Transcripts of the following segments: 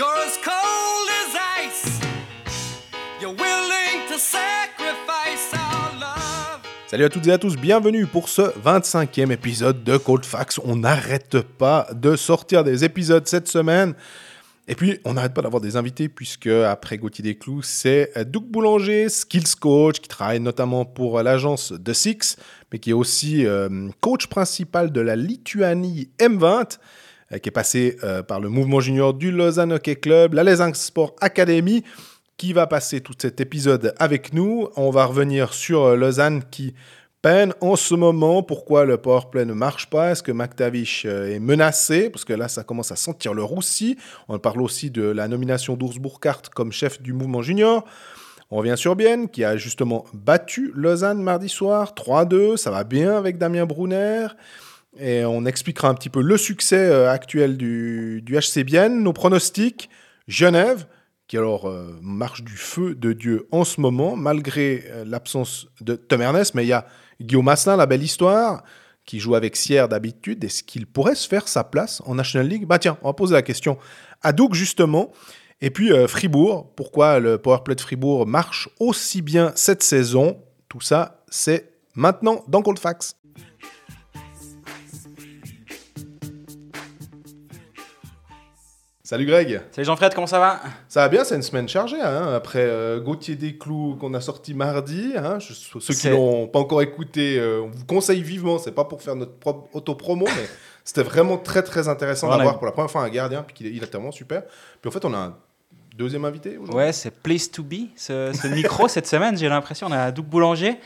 You're as cold as ice. You're willing to sacrifice our love. Salut à toutes et à tous, bienvenue pour ce 25e épisode de Cold Facts. On n'arrête pas de sortir des épisodes cette semaine. Et puis, on n'arrête pas d'avoir des invités, puisque après Gauthier Desclous, c'est Doug Boulanger, skills coach, qui travaille notamment pour l'agence The Six, mais qui est aussi euh, coach principal de la Lituanie M20, euh, qui est passé euh, par le mouvement junior du Lausanne Hockey Club, la Lesinx Sport Academy, qui va passer tout cet épisode avec nous. On va revenir sur Lausanne qui peine en ce moment. Pourquoi le powerplay ne marche pas? Est-ce que McTavish euh, est menacé? Parce que là, ça commence à sentir le roussi. On parle aussi de la nomination d'Urs Burkhardt comme chef du mouvement junior. On revient sur Bienne, qui a justement battu Lausanne mardi soir, 3-2. Ça va bien avec Damien Brunner. Et on expliquera un petit peu le succès euh, actuel du, du HC Bienne, nos pronostics. Genève, qui alors euh, marche du feu de Dieu en ce moment, malgré euh, l'absence de Tom Ernest. Mais il y a Guillaume Massin, la belle histoire, qui joue avec Sierre d'habitude. Est-ce qu'il pourrait se faire sa place en National League? Bah tiens, on va poser la question à Doug justement. Et puis Fribourg, pourquoi le powerplay de Fribourg marche aussi bien cette saison? Tout ça, c'est maintenant dans Cold Salut Greg Salut Jean-Fred, comment ça va? Ça va bien, c'est une semaine chargée. hein, après euh, Gauthier Desclous qu'on a sorti mardi. hein, je- ceux qui l'ont pas encore écouté, euh, on vous conseille vivement. C'est pas pour faire notre propre auto-promo, mais c'était vraiment très très intéressant d'avoir pour la première fois un gardien, puis qu'il est, il est vraiment super. Puis en fait, on a un deuxième invité aujourd'hui. Ouais, c'est Place to Be, ce, ce micro cette semaine, j'ai l'impression. On a Doug Boulanger.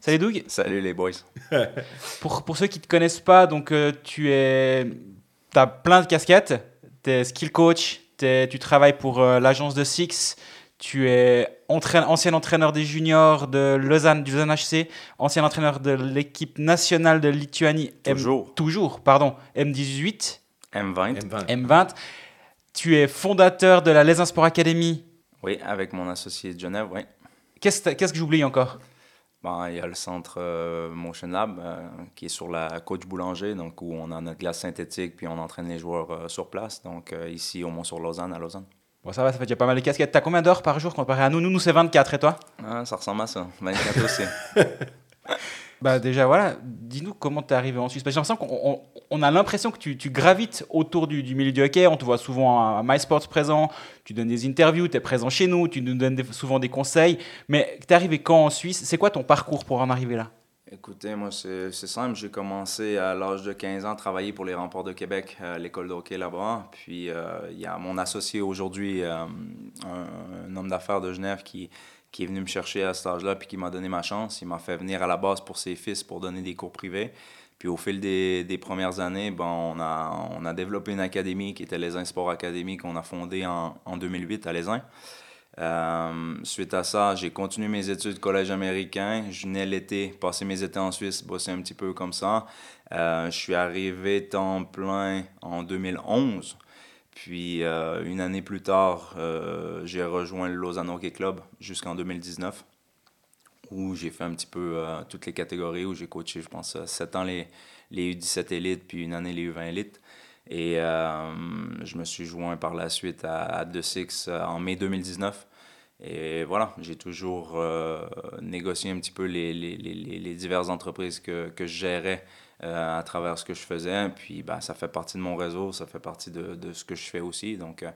Salut Doug. Salut les boys. Pour, pour ceux qui ne te connaissent pas, donc euh, tu es, as plein de casquettes. Tu es skill coach, t'es- tu travailles pour euh, l'agence de Six, tu es entraîne- ancien entraîneur des juniors de Lausanne, du Lausanne HC, ancien entraîneur de l'équipe nationale de Lituanie. M- Toujours. toujours, pardon, M18. M20. M20. M20. Tu es fondateur de la Les Sport Academy. Oui, avec mon associé de Genève, oui. Qu'est-ce que qu'est-ce que j'oublie encore? Bon, il y a le centre euh, Motion Lab euh, qui est sur la Coach Boulanger, donc où on a notre glace synthétique puis on entraîne les joueurs euh, sur place. Donc euh, ici au Mont-sur-Lausanne, à Lausanne. Bon, ça va, ça fait déjà pas mal de casquettes. T'as combien d'heures par jour comparé à nous? Nous, nous c'est 24 et toi? Ah, ça ressemble à ça. 24 aussi. Bah, déjà, voilà. Dis-nous comment t'es arrivé en Suisse. J'ai l'impression qu'on on- on a l'impression que tu, gravites autour du, milieu du hockey. On te voit souvent à MySports présent. Tu donnes des interviews, tu es présent chez nous, tu nous donnes souvent des conseils. Mais t'es arrivé quand en Suisse? C'est quoi ton parcours pour en arriver là? Écoutez, moi, c'est simple. J'ai commencé à l'âge de 15 ans à travailler pour les Remparts de Québec, à l'école de hockey là-bas. Puis, euh, il y a mon associé aujourd'hui, euh, un homme d'affaires de Genève, qui, qui est venu me chercher à cet âge-là, puis qui m'a donné ma chance. Il m'a fait venir à la base pour ses fils pour donner des cours privés. Puis, au fil des, des premières années, ben, on, a, on a développé une académie qui était l'Aisin Sport Academy, qu'on a fondée en, en 2008 à l'Aisin. Euh, suite à ça, j'ai continué mes études collège américain. Je venais l'été, passer mes étés en Suisse, bosser un petit peu comme ça. Euh, je suis arrivé temps plein en 2011. Puis euh, une année plus tard, euh, j'ai rejoint le Lausanne Hockey Club jusqu'en 2019, où j'ai fait un petit peu euh, toutes les catégories, où j'ai coaché, je pense, 7 ans les, les U17 élites, puis une année les U20 élites. Et je me suis joint par la suite à, à The Six euh, en mai 2019. Et voilà, j'ai toujours négocié un petit peu les, les, les, diverses entreprises que, que je gérais à travers ce que je faisais. Puis ben, ça fait partie de mon réseau, ça fait partie de, de ce que je fais aussi. Donc euh,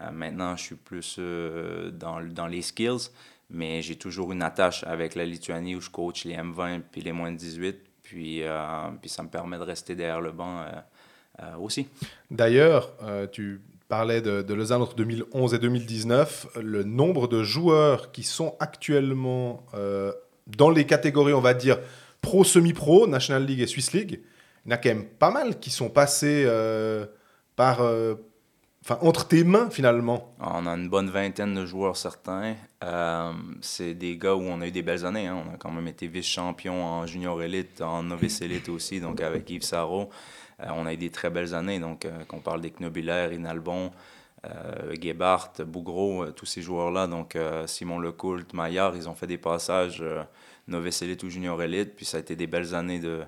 euh, maintenant, je suis plus euh, dans, dans les skills, mais j'ai toujours une attache avec la Lituanie où je coach les M20 puis les moins de 18. Puis, euh, puis ça me permet de rester derrière le banc euh, euh, aussi. D'ailleurs, euh, tu parlais de, de Lausanne entre 2011 et 2019. Le nombre de joueurs qui sont actuellement euh, dans les catégories, on va dire, pro, semi-pro, National League et Swiss League, il y en a quand même pas mal qui sont passés euh, par, euh, entre tes mains finalement. On a une bonne vingtaine de joueurs certains. Euh, c'est des gars où on a eu des belles années. hein. On a quand même été vice-champion en junior élite, en novice élite aussi, donc avec Yves Sarro. On a eu des très belles années. Donc, qu'on parle des Knobulaire, Inalbon, Gebhardt, Bougro, tous ces joueurs-là. Donc, euh, Simon Lecoult, Maillard, ils ont fait des passages novice élite ou junior élite. Puis, ça a été des belles années de,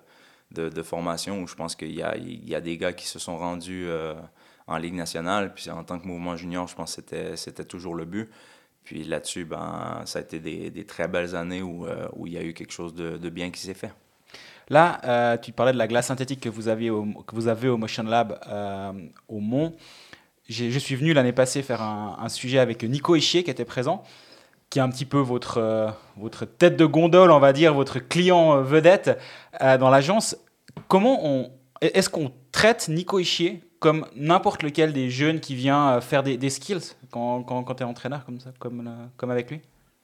de, formation où je pense qu'il y a, il y a des gars qui se sont rendus euh, en Ligue nationale. Puis en tant que mouvement junior, je pense que c'était, c'était toujours le but. Puis là-dessus, ben, ça a été des, des très belles années où, euh, où il y a eu quelque chose de, de bien qui s'est fait. Là, euh, tu parlais de la glace synthétique que vous, que vous avez au Motion Lab au Mont. Je suis venu l'année passée faire un, un sujet avec Nico Ischier qui était présent, qui est un petit peu votre, euh, votre tête de gondole, on va dire, votre client euh, vedette euh, dans l'agence. Comment on. Est-ce qu'on traite Nico Ischier comme n'importe lequel des jeunes qui vient faire des, skills quand, quand, quand tu es entraîneur comme, ça, comme, comme avec lui?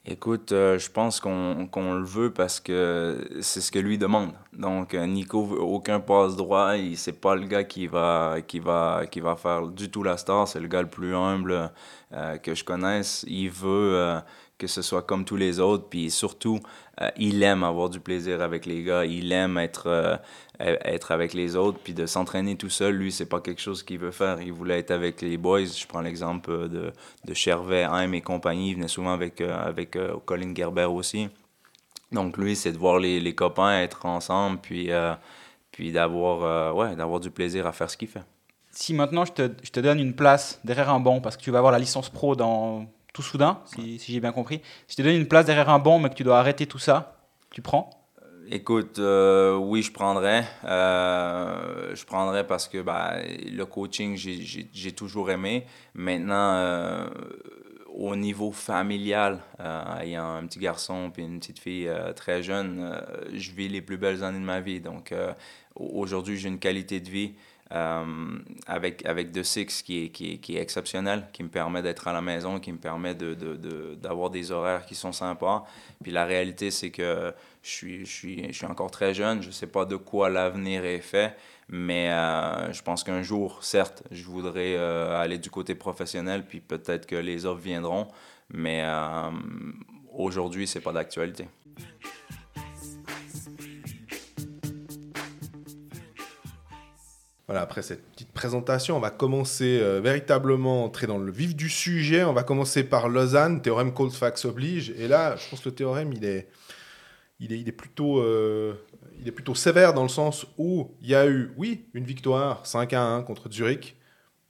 Écoute, je pense qu'on qu'on le veut parce que c'est ce que lui demande. Donc, Nico aucun passe droit. C'est pas le gars qui va, qui, va, qui va faire du tout la star. C'est le gars le plus humble que je connaisse. Il veut que ce soit comme tous les autres. Puis surtout, euh, il aime avoir du plaisir avec les gars. Il aime être, euh, être avec les autres. Puis de s'entraîner tout seul, lui, c'est pas quelque chose qu'il veut faire. Il voulait être avec les boys. Je prends l'exemple euh, de, de Chervet, Haim et compagnie. Il venait souvent avec, avec Colin Gerber aussi. Donc lui, c'est de voir les, les copains être ensemble, puis, puis d'avoir ouais, du plaisir à faire ce qu'il fait. Si maintenant je te, je te donne une place derrière un banc, parce que tu vas avoir la licence pro dans tout soudain, si, si j'ai bien compris, si je te donne une place derrière un banc, mais que tu dois arrêter tout ça, tu prends? Écoute, euh, oui, je prendrais. Euh, je prendrais parce que bah, le coaching, j'ai- toujours aimé. Maintenant, euh, au niveau familial, ayant un petit garçon puis une petite fille très jeune, je vis les plus belles années de ma vie. Donc, au- aujourd'hui, j'ai une qualité de vie euh, avec, avec The Six qui est, qui, est, exceptionnelle, qui me permet d'être à la maison, qui me permet d'avoir de, de, d'avoir des horaires qui sont sympas. Puis la réalité, c'est que je suis, je, suis, je suis encore très jeune, je ne sais pas de quoi l'avenir est fait, mais euh, je pense qu'un jour, certes, je voudrais euh, aller du côté professionnel, puis peut-être que les offres viendront, mais aujourd'hui, ce n'est pas d'actualité. Voilà, après cette petite présentation, on va commencer euh, véritablement entrer dans le vif du sujet. On va commencer par Lausanne, théorème Colfax oblige. Et là, je pense que le théorème, il est, il est, il est, plutôt, euh, il est plutôt sévère dans le sens où il y a eu, oui, une victoire 5 à 1 contre Zurich.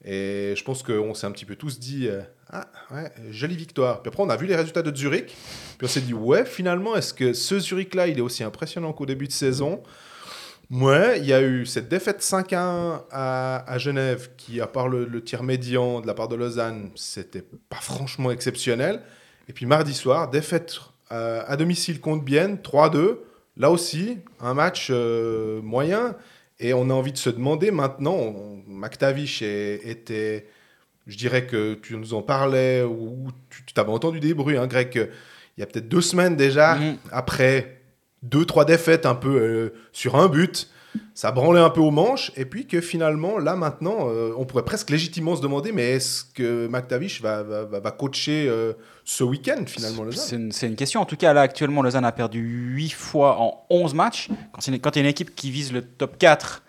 Et je pense qu'on s'est un petit peu tous dit, euh, ah ouais, jolie victoire. Puis après, on a vu les résultats de Zurich. Puis on s'est dit, ouais, finalement, est-ce que ce Zurich-là, il est aussi impressionnant qu'au début de saison? Ouais, il y a eu cette défaite 5 à 1 à, à Genève, qui, à part le, le, tir médian de la part de Lausanne, c'était pas franchement exceptionnel. Et puis mardi soir, défaite euh, à domicile contre Bienne, 3-2. Là aussi, un match euh, moyen. Et on a envie de se demander maintenant, on, McTavish est, était, je dirais que tu nous en parlais, ou tu t'avais entendu des bruits, hein, Greg, il y a peut-être deux semaines déjà, mmh. après deux, trois défaites un peu euh, sur un but. Ça branlait un peu aux manches. Et puis que finalement, là maintenant, euh, on pourrait presque légitimement se demander mais est-ce que McTavish va, va, va coacher euh, ce week-end finalement C'est une, une, question. En tout cas, là actuellement, Lausanne a perdu 8 fois en 11 matchs. Quand il y a une équipe qui vise le top 4,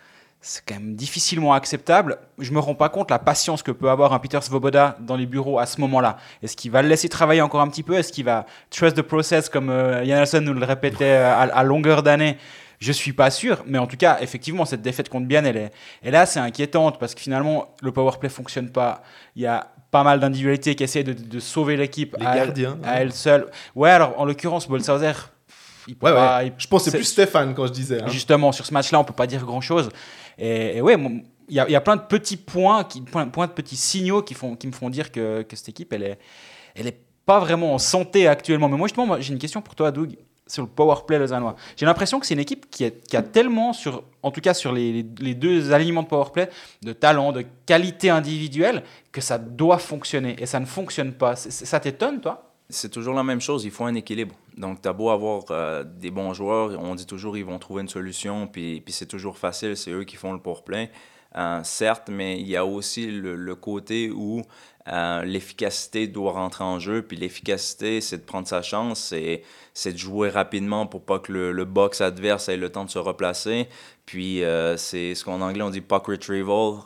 c'est quand même difficilement acceptable. Je me rends pas compte la patience que peut avoir un Peter Svoboda dans les bureaux à ce moment-là. Est-ce qu'il va le laisser travailler encore un petit peu? Est-ce qu'il va trust the process comme euh, Janelson nous le répétait à, à longueur d'année? Je suis pas sûr, mais en tout cas, effectivement, cette défaite contre Bienne, elle est, elle est assez inquiétante parce que finalement, le powerplay fonctionne pas. Il y a pas mal d'individualités qui essaient de, de sauver l'équipe à, à elle seule. Ouais, alors en l'occurrence, Bolshauser, il ouais, pas, ouais. Il... Je pense c'est plus Stéphane quand je disais. Hein. Justement, sur ce match-là, on peut pas dire grand-chose. Et, et, ouais, il y, a, y, a, plein de petits points, qui, point, point, de petits signaux qui, font, qui me font dire que, que cette équipe, elle est, elle est pas vraiment en santé actuellement. Mais moi, justement, j'ai une question pour toi, Doug sur le power play lausannois. J'ai l'impression que c'est une équipe qui, est, qui, a tellement, sur, en tout cas sur les, deux alignements de power play, de talent, de qualité individuelle, que ça doit fonctionner. Et ça ne fonctionne pas. Ça t'étonne, toi? C'est toujours la même chose. Il faut un équilibre. Donc, tu as beau avoir euh, des bons joueurs, on dit toujours ils vont trouver une solution, puis, puis c'est toujours facile, c'est eux qui font le play. Euh, certes, mais il y a aussi le, côté où euh, l'efficacité doit rentrer en jeu. Puis l'efficacité, c'est de prendre sa chance, c'est de jouer rapidement pour pas que le, box adverse ait le temps de se replacer. Puis c'est ce qu'en anglais on dit puck retrieval,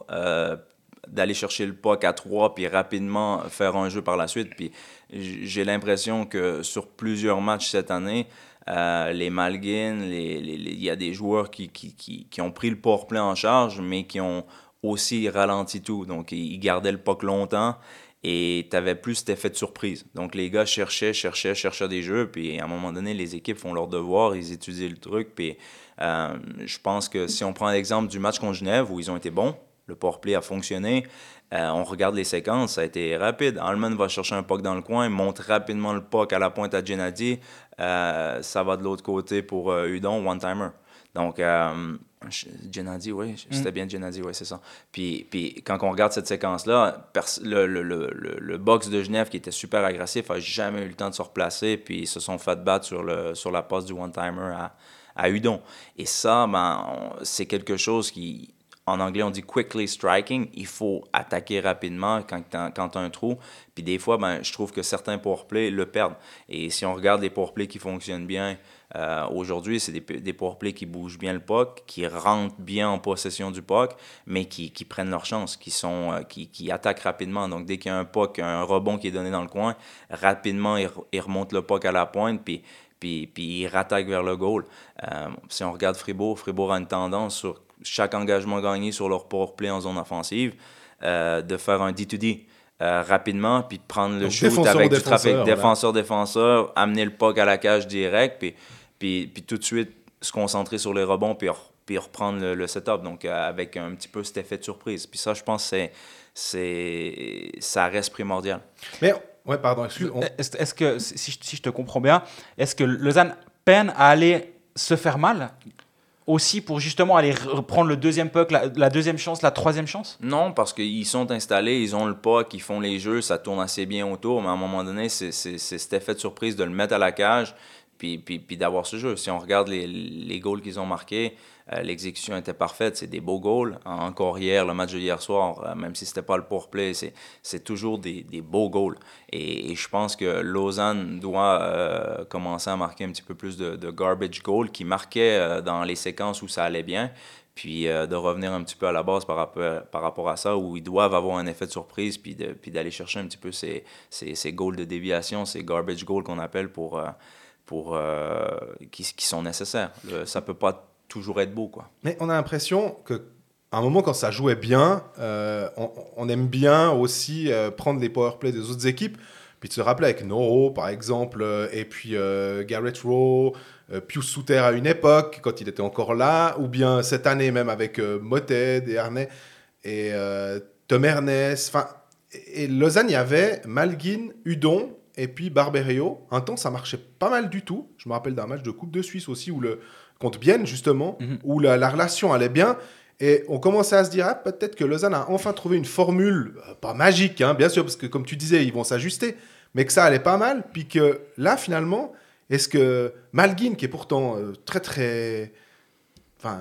d'aller chercher le puck à trois, puis rapidement faire un jeu par la suite. Puis j'ai l'impression que sur plusieurs matchs cette année, euh, les Malguin, il y a des joueurs qui, ont pris le powerplay en charge, mais qui ont aussi ralenti tout. Donc, ils gardaient le puck longtemps et tu avais plus cet effet de surprise. Donc, les gars cherchaient, cherchaient, cherchaient des jeux. Puis, à un moment donné, les équipes font leur devoir, ils étudient le truc. Puis, euh, je pense que si on prend l'exemple du match contre Genève où ils ont été bons, le powerplay a fonctionné. Euh, on regarde les séquences, ça a été rapide. Allman va chercher un puck dans le coin, monte rapidement le puck à la pointe à Gennady. Euh, ça va de l'autre côté pour Udon, one-timer. Donc, Gennady, oui, c'était mm. bien Gennady, oui, c'est ça. Puis, puis quand on regarde cette séquence-là, le, le, le, le, box de Genève, qui était super agressif, a jamais eu le temps de se replacer, puis ils se sont fait battre sur, le, sur la passe du one-timer à, à Udon. Et ça, ben, c'est quelque chose qui, en anglais, on dit quickly striking. Il faut attaquer rapidement quand tu as, un trou. Puis des fois, ben, je trouve que certains powerplays le perdent. Et si on regarde les powerplays qui fonctionnent bien, euh, aujourd'hui, c'est des, des powerplays qui bougent bien le puck, qui rentrent bien en possession du puck, mais qui, prennent leur chance, qui, sont, euh, qui, attaquent rapidement. Donc, dès qu'il y a un puck, un rebond qui est donné dans le coin, rapidement, ils, remontent le puck à la pointe. Puis ils rattaquent vers le goal. Euh, si on regarde Fribourg, Fribourg a une tendance sur chaque engagement gagné sur leur power play en zone offensive euh, de faire un D2D. Euh, rapidement, puis de prendre le shoot avec du trafic défenseur-défenseur, amener le puck à la cage direct, puis, puis, puis tout de suite se concentrer sur les rebonds, puis, puis reprendre le, setup, donc avec un petit peu cet effet de surprise. Puis ça, je pense c'est c'est ça reste primordial. Mais Ouais, pardon, excuse. Est-ce que, si je, te comprends bien, est-ce que Lausanne peine à aller se faire mal? Aussi pour justement aller reprendre le deuxième puck, la, deuxième chance, la troisième chance? Non, parce qu'ils sont installés, ils ont le puck, ils font les jeux, ça tourne assez bien autour, mais à un moment donné, c'est cet effet de surprise de le mettre à la cage puis, puis, puis d'avoir ce jeu. Si on regarde les, les goals qu'ils ont marqués, euh, l'exécution était parfaite, c'est des beaux goals. Encore hier, le match de hier soir, euh, même si c'était pas le powerplay, c'est, toujours des, des, beaux goals. Et, je pense que Lausanne doit euh, commencer à marquer un petit peu plus de, garbage goals qui marquaient dans les séquences où ça allait bien puis de revenir un petit peu à la base par rapport, par rapport à ça, où ils doivent avoir un effet de surprise, puis, de, puis d'aller chercher un petit peu ces, ces, ces goals de déviation, ces garbage goals qu'on appelle pour, pour, qui, qui, sont nécessaires. ça peut pas toujours être beau. Quoi. Mais on a l'impression que un moment, quand ça jouait bien, euh, on, aime bien aussi euh, prendre les powerplays des autres équipes, puis de se rappeler avec Noro, par exemple, euh, et puis Garrett Rowe, Pius Souter à une époque, quand il était encore là, ou bien cette année même avec Motet et Arnay, et Tom Ernest. Enfin, et Lausanne, il y avait Malguin, Udon, et puis Barberio. Un temps, ça marchait pas mal du tout. Je me rappelle d'un match de Coupe de Suisse aussi où le, contre Bienne, justement, mhm. où la, relation allait bien. Et on commençait à se dire, ah, peut-être que Lausanne a enfin trouvé une formule, euh, pas magique, hein, bien sûr, parce que comme tu disais, ils vont s'ajuster, mais que ça allait pas mal. Puis que là, finalement, est-ce que Malguin, qui est pourtant euh, très, très. Enfin,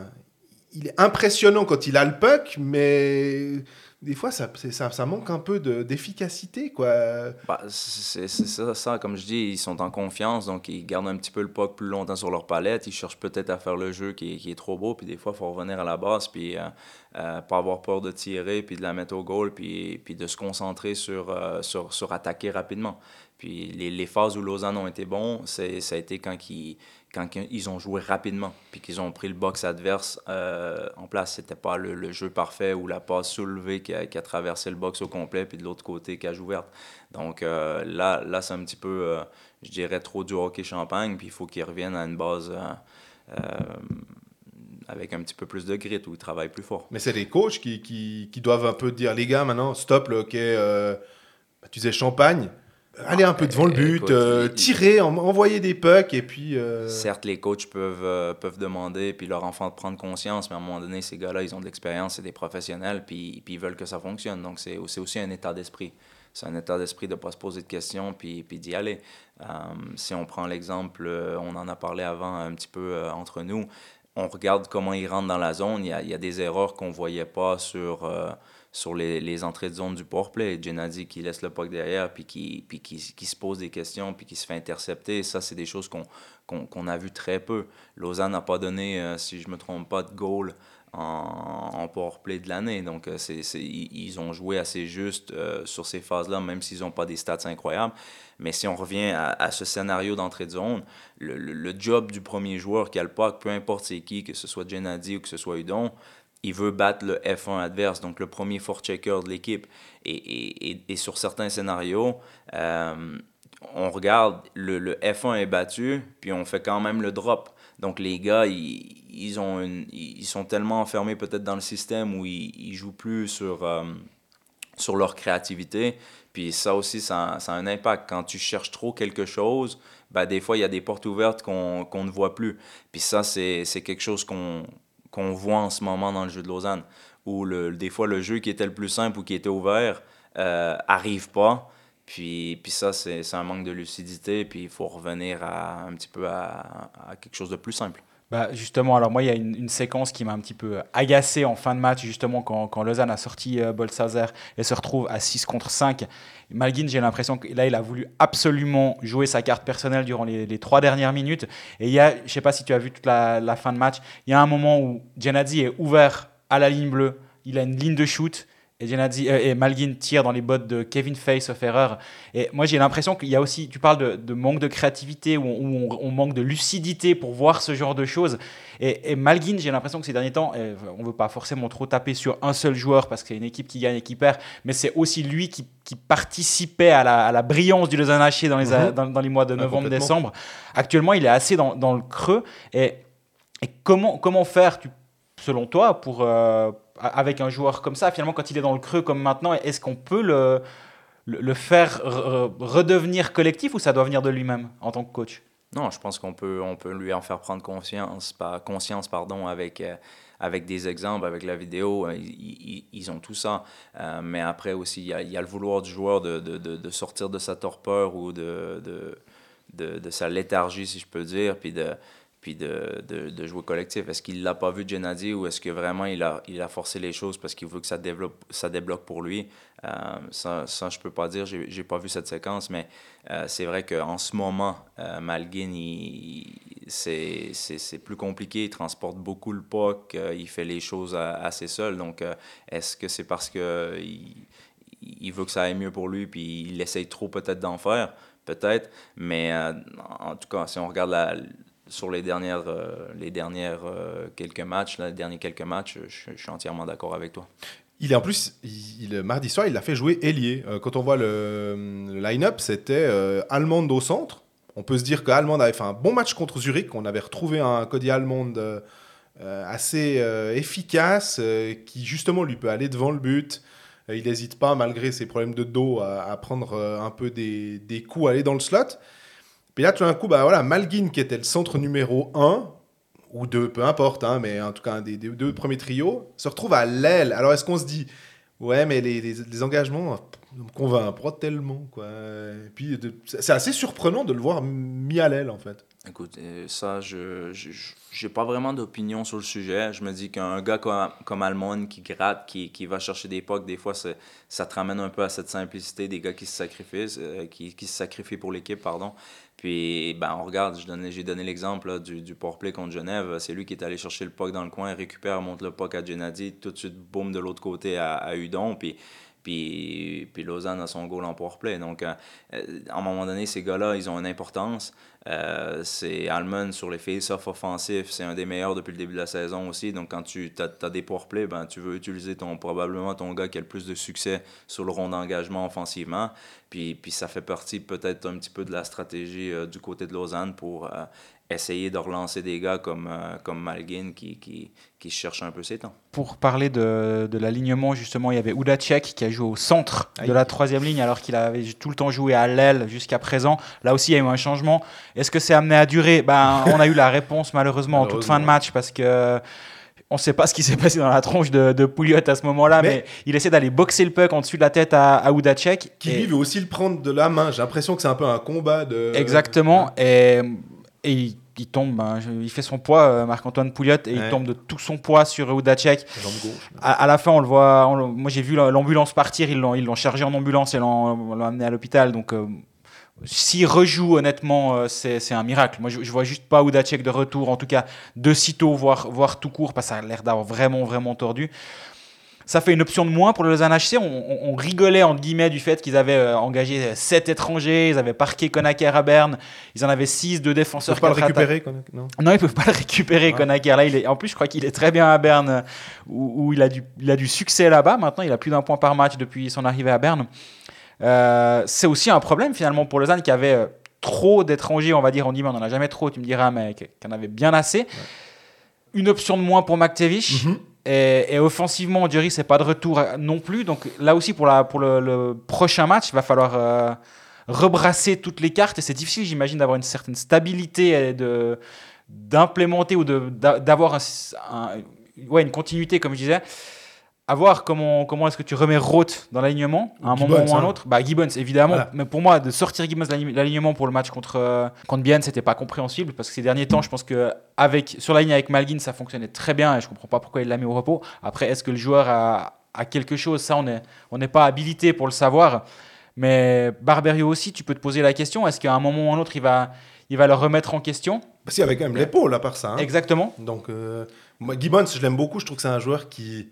il est impressionnant quand il a le puck, mais des fois, ça, ça, ça, manque un peu d'efficacité, quoi. Bah, c'est ça, ça, comme je dis, ils sont en confiance, donc ils gardent un petit peu le puck plus longtemps sur leur palette. Ils cherchent peut-être à faire le jeu qui est, qui est, trop beau, puis des fois, il faut revenir à la base, puis euh, euh, pas avoir peur de tirer, puis de la mettre au goal, puis, puis de se concentrer sur, euh, sur, sur, attaquer rapidement. Puis les, les, phases où Lausanne ont été bons, ça a été quand ils quand ils ont joué rapidement, puis qu'ils ont pris le box adverse euh, en place. C'était pas le, jeu parfait ou la passe soulevée qui a, qui a, traversé le box au complet, puis de l'autre côté, cage ouverte. Donc euh, là, là c'est un petit peu, euh, je dirais, trop du hockey champagne, puis il faut qu'ils reviennent à une base avec un petit peu plus de grit, où ils travaillent plus fort. Mais c'est les coachs qui, qui, qui, doivent un peu dire, les gars, maintenant, stop le hockey, bah, tu disais champagne, aller un peu devant le but, euh, tirer, envoyer des pucks et puis. Euh, Certes, les coachs peuvent, euh, peuvent demander puis leur enfant de prendre conscience, mais à un moment donné, ces gars-là, ils ont de l'expérience, c'est des professionnels, puis, puis ils veulent que ça fonctionne. Donc c'est aussi un état d'esprit. C'est un état d'esprit de ne pas se poser de questions puis, puis d'y aller. si on prend l'exemple, on en a parlé avant un petit peu entre nous, on regarde comment ils rentrent dans la zone. Il y a, il y a des erreurs qu'on ne voyait pas sur sur les, les, entrées de zone du powerplay. Gennady qui laisse le puck derrière, puis qui, puis qui, qui, se pose des questions, puis qui se fait intercepter. Ça, c'est des choses qu'on a vu très peu. Lausanne n'a pas donné, euh, si je ne me trompe pas, de goal en, en powerplay de l'année. Donc, euh, c'est ils ont joué assez juste euh, sur ces phases-là, même s'ils n'ont pas des stats incroyables. Mais si on revient à, ce scénario d'entrée de zone, le, le, job du premier joueur qui a le puck, peu importe c'est qui, que ce soit Gennady ou que ce soit Udon, il veut battre le F1 adverse, donc le premier checker de l'équipe. Et, et, et, et, sur certains scénarios, euh, on regarde, le, le, F1 est battu, puis on fait quand même le drop. Donc les gars, ils, ils ont une, ils sont tellement enfermés peut-être dans le système où ils, ils jouent plus sur, euh, sur leur créativité. Puis ça aussi, ça, a un impact. Quand tu cherches trop quelque chose, ben, des fois, il y a des portes ouvertes qu'on qu'on ne voit plus. Puis ça, c'est quelque chose qu'on qu'on voit en ce moment dans le jeu de Lausanne, où le, des fois le jeu qui était le plus simple ou qui était ouvert euh, arrive pas. Puis, puis ça, c'est un manque de lucidité, puis il faut revenir à, un petit peu à, à quelque chose de plus simple. Bah justement, alors moi, il y a une, séquence qui m'a un petit peu agacé en fin de match, justement, quand, quand Lausanne a sorti euh, Bolsazer et se retrouve à 6 contre 5. Malguin, j'ai l'impression que là, il a voulu absolument jouer sa carte personnelle durant les, les trois dernières minutes. Et il y a, je ne sais pas si tu as vu toute la, la, fin de match, il y a un moment où Genadzi est ouvert à la ligne bleue, il a une ligne de shoot, et, Genadzi, euh, et Malguin tire dans les bottes de Kevin Face of Error. Et moi, j'ai l'impression qu'il y a aussi, tu parles de, de manque de créativité, où, on, on, manque de lucidité pour voir ce genre de choses. Et, et Malguin, j'ai l'impression que ces derniers temps, on ne veut pas forcément trop taper sur un seul joueur parce qu'il y a une équipe qui gagne et qui perd, mais c'est aussi lui qui, qui participait à la, à la, brillance du Lausanne Haché dans les, mm -hmm. dans, dans, les mois de novembre-décembre. Actuellement, il est assez dans, dans le creux. Et, et, comment, comment faire, tu, selon toi, pour. Euh, avec un joueur comme ça, finalement, quand il est dans le creux comme maintenant, est-ce qu'on peut le, le, faire re redevenir collectif ou ça doit venir de lui-même en tant que coach? Non, je pense qu'on peut, on peut lui en faire prendre conscience, pas, conscience pardon, avec, euh, avec des exemples, avec la vidéo. Ils, ils, ont tout ça. Euh, mais après aussi, il y, a, le vouloir du joueur de, de, de, sortir de sa torpeur ou de, de, de, sa léthargie, si je peux dire, puis de puis de, de, de, jouer collectif. Est-ce qu'il l'a pas vu Gennady ou est-ce que vraiment il a, il a forcé les choses parce qu'il veut que ça, développe, ça débloque pour lui? Euh, ça, ça, je peux pas dire, j'ai, j'ai pas vu cette séquence, mais euh, c'est vrai qu'en ce moment, euh, Malguin, c'est, plus compliqué, il transporte beaucoup le puck, il fait les choses assez seul. Donc, euh, est-ce que c'est parce que il, il veut que ça aille mieux pour lui puis il essaye trop peut-être d'en faire? Peut-être, mais euh, en tout cas, si on regarde la, sur les dernières, euh, les dernières euh, quelques matchs, les derniers quelques matchs, je, suis entièrement d'accord avec toi. Il est en plus, il, mardi soir, il l'a fait jouer ailier. Euh, quand on voit le, le line-up, c'était euh, Almond au centre. On peut se dire que Almond avait fait un bon match contre Zurich. On avait retrouvé un Cody euh, assez efficace, qui justement lui peut aller devant le but. il n'hésite pas, malgré ses problèmes de dos, à, prendre un peu des, des coups, aller dans le slot. Puis là, tout d'un coup, bah, voilà, Malguin, qui était le centre numéro 1, ou 2, peu importe, hein, mais en tout cas un des, deux premiers trios, se retrouve à l'aile. Alors est-ce qu'on se dit, ouais, mais les, engagements ne me convainquent pas tellement. Quoi. Et puis c'est assez surprenant de le voir mis à l'aile, en fait. Écoute, ça, je n'ai pas vraiment d'opinion sur le sujet. Je me dis qu'un gars comme, comme Almond qui gratte, qui, qui va chercher des pucks, des fois, ça te ramène un peu à cette simplicité des gars qui se sacrifient, euh, qui, qui se sacrifient pour l'équipe, pardon. Puis, ben, on regarde, j'ai donné, l'exemple du, du powerplay contre Genève. C'est lui qui est allé chercher le puck dans le coin, récupère, monte le puck à Gennady, tout de suite, boum, de l'autre côté à, Udon. Puis, puis, puis Lausanne a son goal en powerplay. Donc, euh, à un moment donné, ces gars-là, ils ont une importance. Euh, c'est Almond sur les face-off offensifs, c'est un des meilleurs depuis le début de la saison aussi. Donc, quand tu as, as, des powerplays, ben, tu veux utiliser ton, probablement ton gars qui a le plus de succès sur le rond d'engagement offensivement. Puis, puis ça fait partie peut-être un petit peu de la stratégie euh, du côté de Lausanne pour euh, essayer de relancer des gars comme, euh, comme Malguin qui, qui, qui cherche un peu ses temps. Pour parler de, de l'alignement, justement, il y avait Udacek qui a joué au centre Aïe. de la troisième ligne alors qu'il avait tout le temps joué à l'aile jusqu'à présent. Là aussi, il y a eu un changement. Est-ce que c'est amené à durer? Ben, On a eu la réponse malheureusement en toute fin de match parce que on ne sait pas ce qui s'est passé dans la tronche de, de Pouliot à ce moment-là, mais, mais, il essaie d'aller boxer le puck en dessus de la tête à, à Udacek. Qui lui veut aussi le prendre de la main. J'ai l'impression que c'est un peu un combat de. Exactement. Et, et il, il, tombe, ben, il fait son poids, euh, Marc-Antoine Pouliot, et ouais. il tombe de tout son poids sur Udacek. À, à, la fin, on le voit. On, moi, j'ai vu l'ambulance partir. Ils l'ont chargé en ambulance et l'ont amené à l'hôpital. Donc. Euh, s'il rejoue, honnêtement, euh, c'est un miracle. Moi, je, je vois juste pas Udacek de retour, en tout cas de sitôt, voire, voire tout court, parce que ça a l'air d'avoir vraiment, vraiment tordu. Ça fait une option de moins pour le Lausanne HC. On, on- on rigolait, entre guillemets, du fait qu'ils avaient euh, engagé 7 étrangers, ils avaient parqué Konaker à Berne, ils en avaient 6, deux Tu défenseurs. peux pas le quatre attaques. récupérer quand- non? Non, ils peuvent pas le récupérer, Ouais. Konaker. Là, il est... En plus, je crois qu'il est très bien à Berne, euh, où, où il, a du, il a du succès là-bas. Maintenant, il a plus d'un point par match depuis son arrivée à Berne. Euh, c'est aussi un problème, finalement, pour Lausanne, qui avait euh, trop d'étrangers, on va dire. On dit, mais on en a jamais trop, tu me diras, mais qui en avait bien assez. Une option de moins pour McTavish. Mhm. Et, et offensivement, Jerry, c'est pas de retour non plus. Donc là aussi, pour, le, prochain match, il va falloir euh, rebrasser toutes les cartes. Et c'est difficile, j'imagine, d'avoir une certaine stabilité et d'implémenter ou d'avoir une continuité, comme je disais. À voir comment, comment est-ce que tu remets Roth dans l'alignement à un Gibbons, moment ou à un hein. autre. Bah, Gibbons, évidemment. Voilà. Mais pour moi, de sortir Gibbons de l'align- l'alignement pour le match contre, euh, contre Bienne, c'était pas compréhensible parce que ces derniers temps, je pense que avec, sur la ligne avec Malguin, ça fonctionnait très bien et je comprends pas pourquoi il l'a mis au repos. Après, est-ce que le joueur a, a quelque chose? Ça, on n'est on n'est pas habilité pour le savoir. Mais Barberio aussi, tu peux te poser la question est-ce qu'à un moment ou à un autre, il va, il va le remettre en question? Parce qu'il y avait quand même l'épaule à part ça. hein. Exactement. Donc, euh, moi, Gibbons, je l'aime beaucoup. Je trouve que c'est un joueur qui,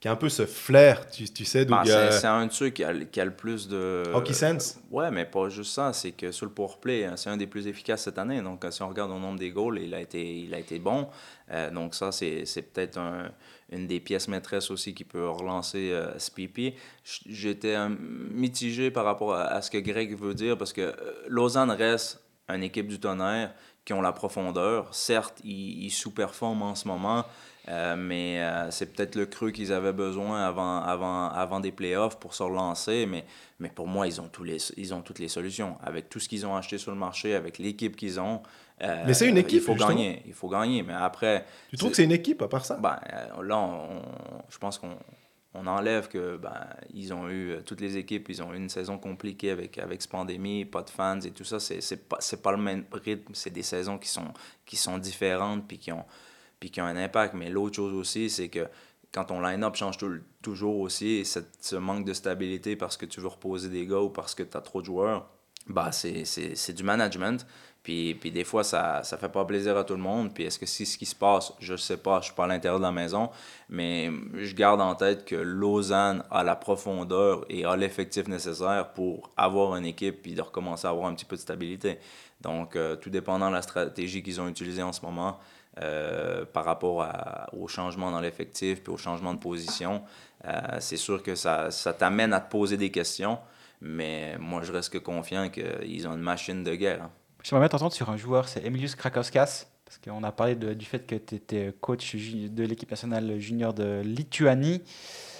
qui a un peu ce flair, tu, tu sais. Bah, donc, c'est euh, un de ceux qui a, le- qui a le plus de. Hockey sense? Ouais, mais pas juste ça. C'est que sur le powerplay, hein, c'est un des plus efficaces cette année. Donc, euh, si on regarde au nombre des goals, il a été, il a été bon. Euh, donc, ça, c'est peut-être un- une des pièces maîtresses aussi qui peut relancer euh, Spipi. J- J'étais euh, mitigé par rapport à, à ce que Greg veut dire parce que euh, Lausanne reste une équipe du tonnerre qui ont la profondeur. Certes, ils, ils sous-performent en ce moment. Euh, mais euh, c'est peut-être le creux qu'ils avaient besoin avant, avant, avant des playoffs pour se relancer. Mais, mais pour moi, ils ont, tous les, ils ont toutes les solutions. Avec tout ce qu'ils ont acheté sur le marché, avec l'équipe qu'ils ont. euh, Mais c'est une équipe, Il faut justement. gagner. Il faut gagner. Mais après. tu trouves que c'est une équipe à part ça? Ben, là, on- je pense qu'on on enlève que ben, ils ont eu toutes les équipes, ils ont eu une saison compliquée avec avec cette pandémie, pas de fans et tout ça. C'est c'est pas pas le même rythme. C'est des saisons qui sont qui sont différentes puis qui ont puis qui ont un impact. Mais l'autre chose aussi, c'est que quand ton line-up change toujours aussi, ce manque de stabilité parce que tu veux reposer des gars ou parce que tu as trop de joueurs, bah c'est du management. Puis, puis des fois, ça ne fait pas plaisir à tout le monde. Puis est-ce que c'est ce qui se passe? Je ne sais pas, je suis pas à l'intérieur de la maison. Mais je garde en tête que Lausanne a la profondeur et a l'effectif nécessaire pour avoir une équipe puis de recommencer à avoir un petit peu de stabilité. Donc, euh, tout dépendant de la stratégie qu'ils ont utilisée en ce moment, euh, par rapport au changement dans l'effectif puis au changement de position, euh, c'est sûr que ça, t'amène à te poser des questions. Mais moi, je reste que confiant qu'ils ont une machine de guerre. hein. J'aimerais bien t'entendre sur un joueur, c'est Emilius Krakauskas. Parce qu'on a parlé du fait que tu étais coach de l'équipe nationale junior de Lituanie.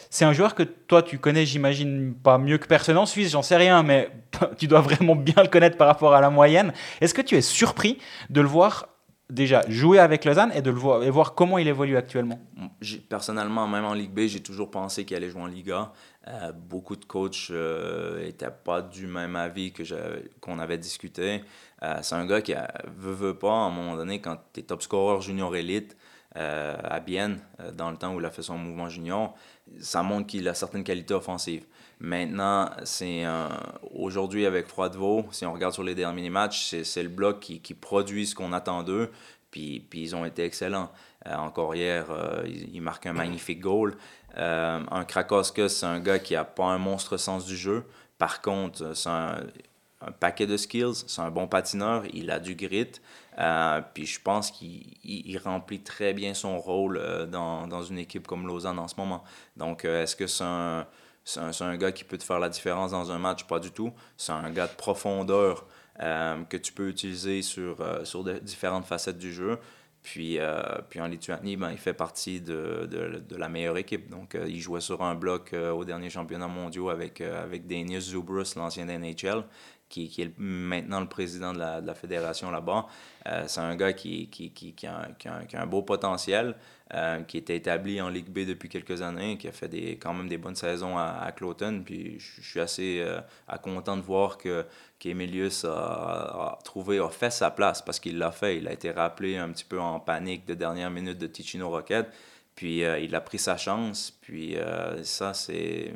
C'est un joueur que toi, tu connais, j'imagine, pas mieux que personne en Suisse, j'en sais rien, mais tu dois vraiment bien le connaître par rapport à la moyenne. Est-ce que tu es surpris de le voir déjà jouer avec Lausanne et de le voir, et voir comment il évolue actuellement Personnellement, même en Ligue B, j'ai toujours pensé qu'il allait jouer en Liga. Euh, beaucoup de coachs n'étaient pas du même avis que qu'on avait discuté. Euh, c'est un gars qui a, veut, veut pas, à un moment donné, quand tu es top scorer junior élite euh, à Bienne, euh, dans le temps où il a fait son mouvement junior, ça montre qu'il a certaines qualités offensives. Maintenant, c'est un- aujourd'hui avec Froidevaux, si on regarde sur les derniers matchs, c'est, le bloc qui, qui produit ce qu'on attend d'eux, puis, puis ils ont été excellents. Euh, encore hier, euh, il, il marque un magnifique goal. Euh, un Krakowska, c'est un gars qui n'a pas un monstre sens du jeu. Par contre, c'est un, paquet de skills, c'est un bon patineur, il a du grit. Euh, puis je pense qu'il il- il remplit très bien son rôle euh, dans, dans une équipe comme Lausanne en ce moment. Donc, euh, est-ce que c'est un, c'est un, gars qui peut te faire la différence dans un match? Pas du tout. C'est un gars de profondeur euh, que tu peux utiliser sur, euh, différentes facettes du jeu. Puis, euh, en Lituanie, ben, il fait partie de, la meilleure équipe. Donc, il jouait sur un bloc au dernier championnat mondial avec, avec Danius Zubrus, l'ancien NHL, qui, est maintenant le président de la, fédération là-bas. Euh, c'est un gars qui, a, un- beau potentiel, euh, qui était établi en Ligue B depuis quelques années, qui a fait quand même des bonnes saisons à, à Cloton. Puis je, suis assez euh, content de voir que qu'Emilius a, trouvé, a fait sa place parce qu'il l'a fait. Il a été rappelé un petit peu en panique de dernière minute de Ticino Rocket. Puis il a pris sa chance. Puis ça, c'est.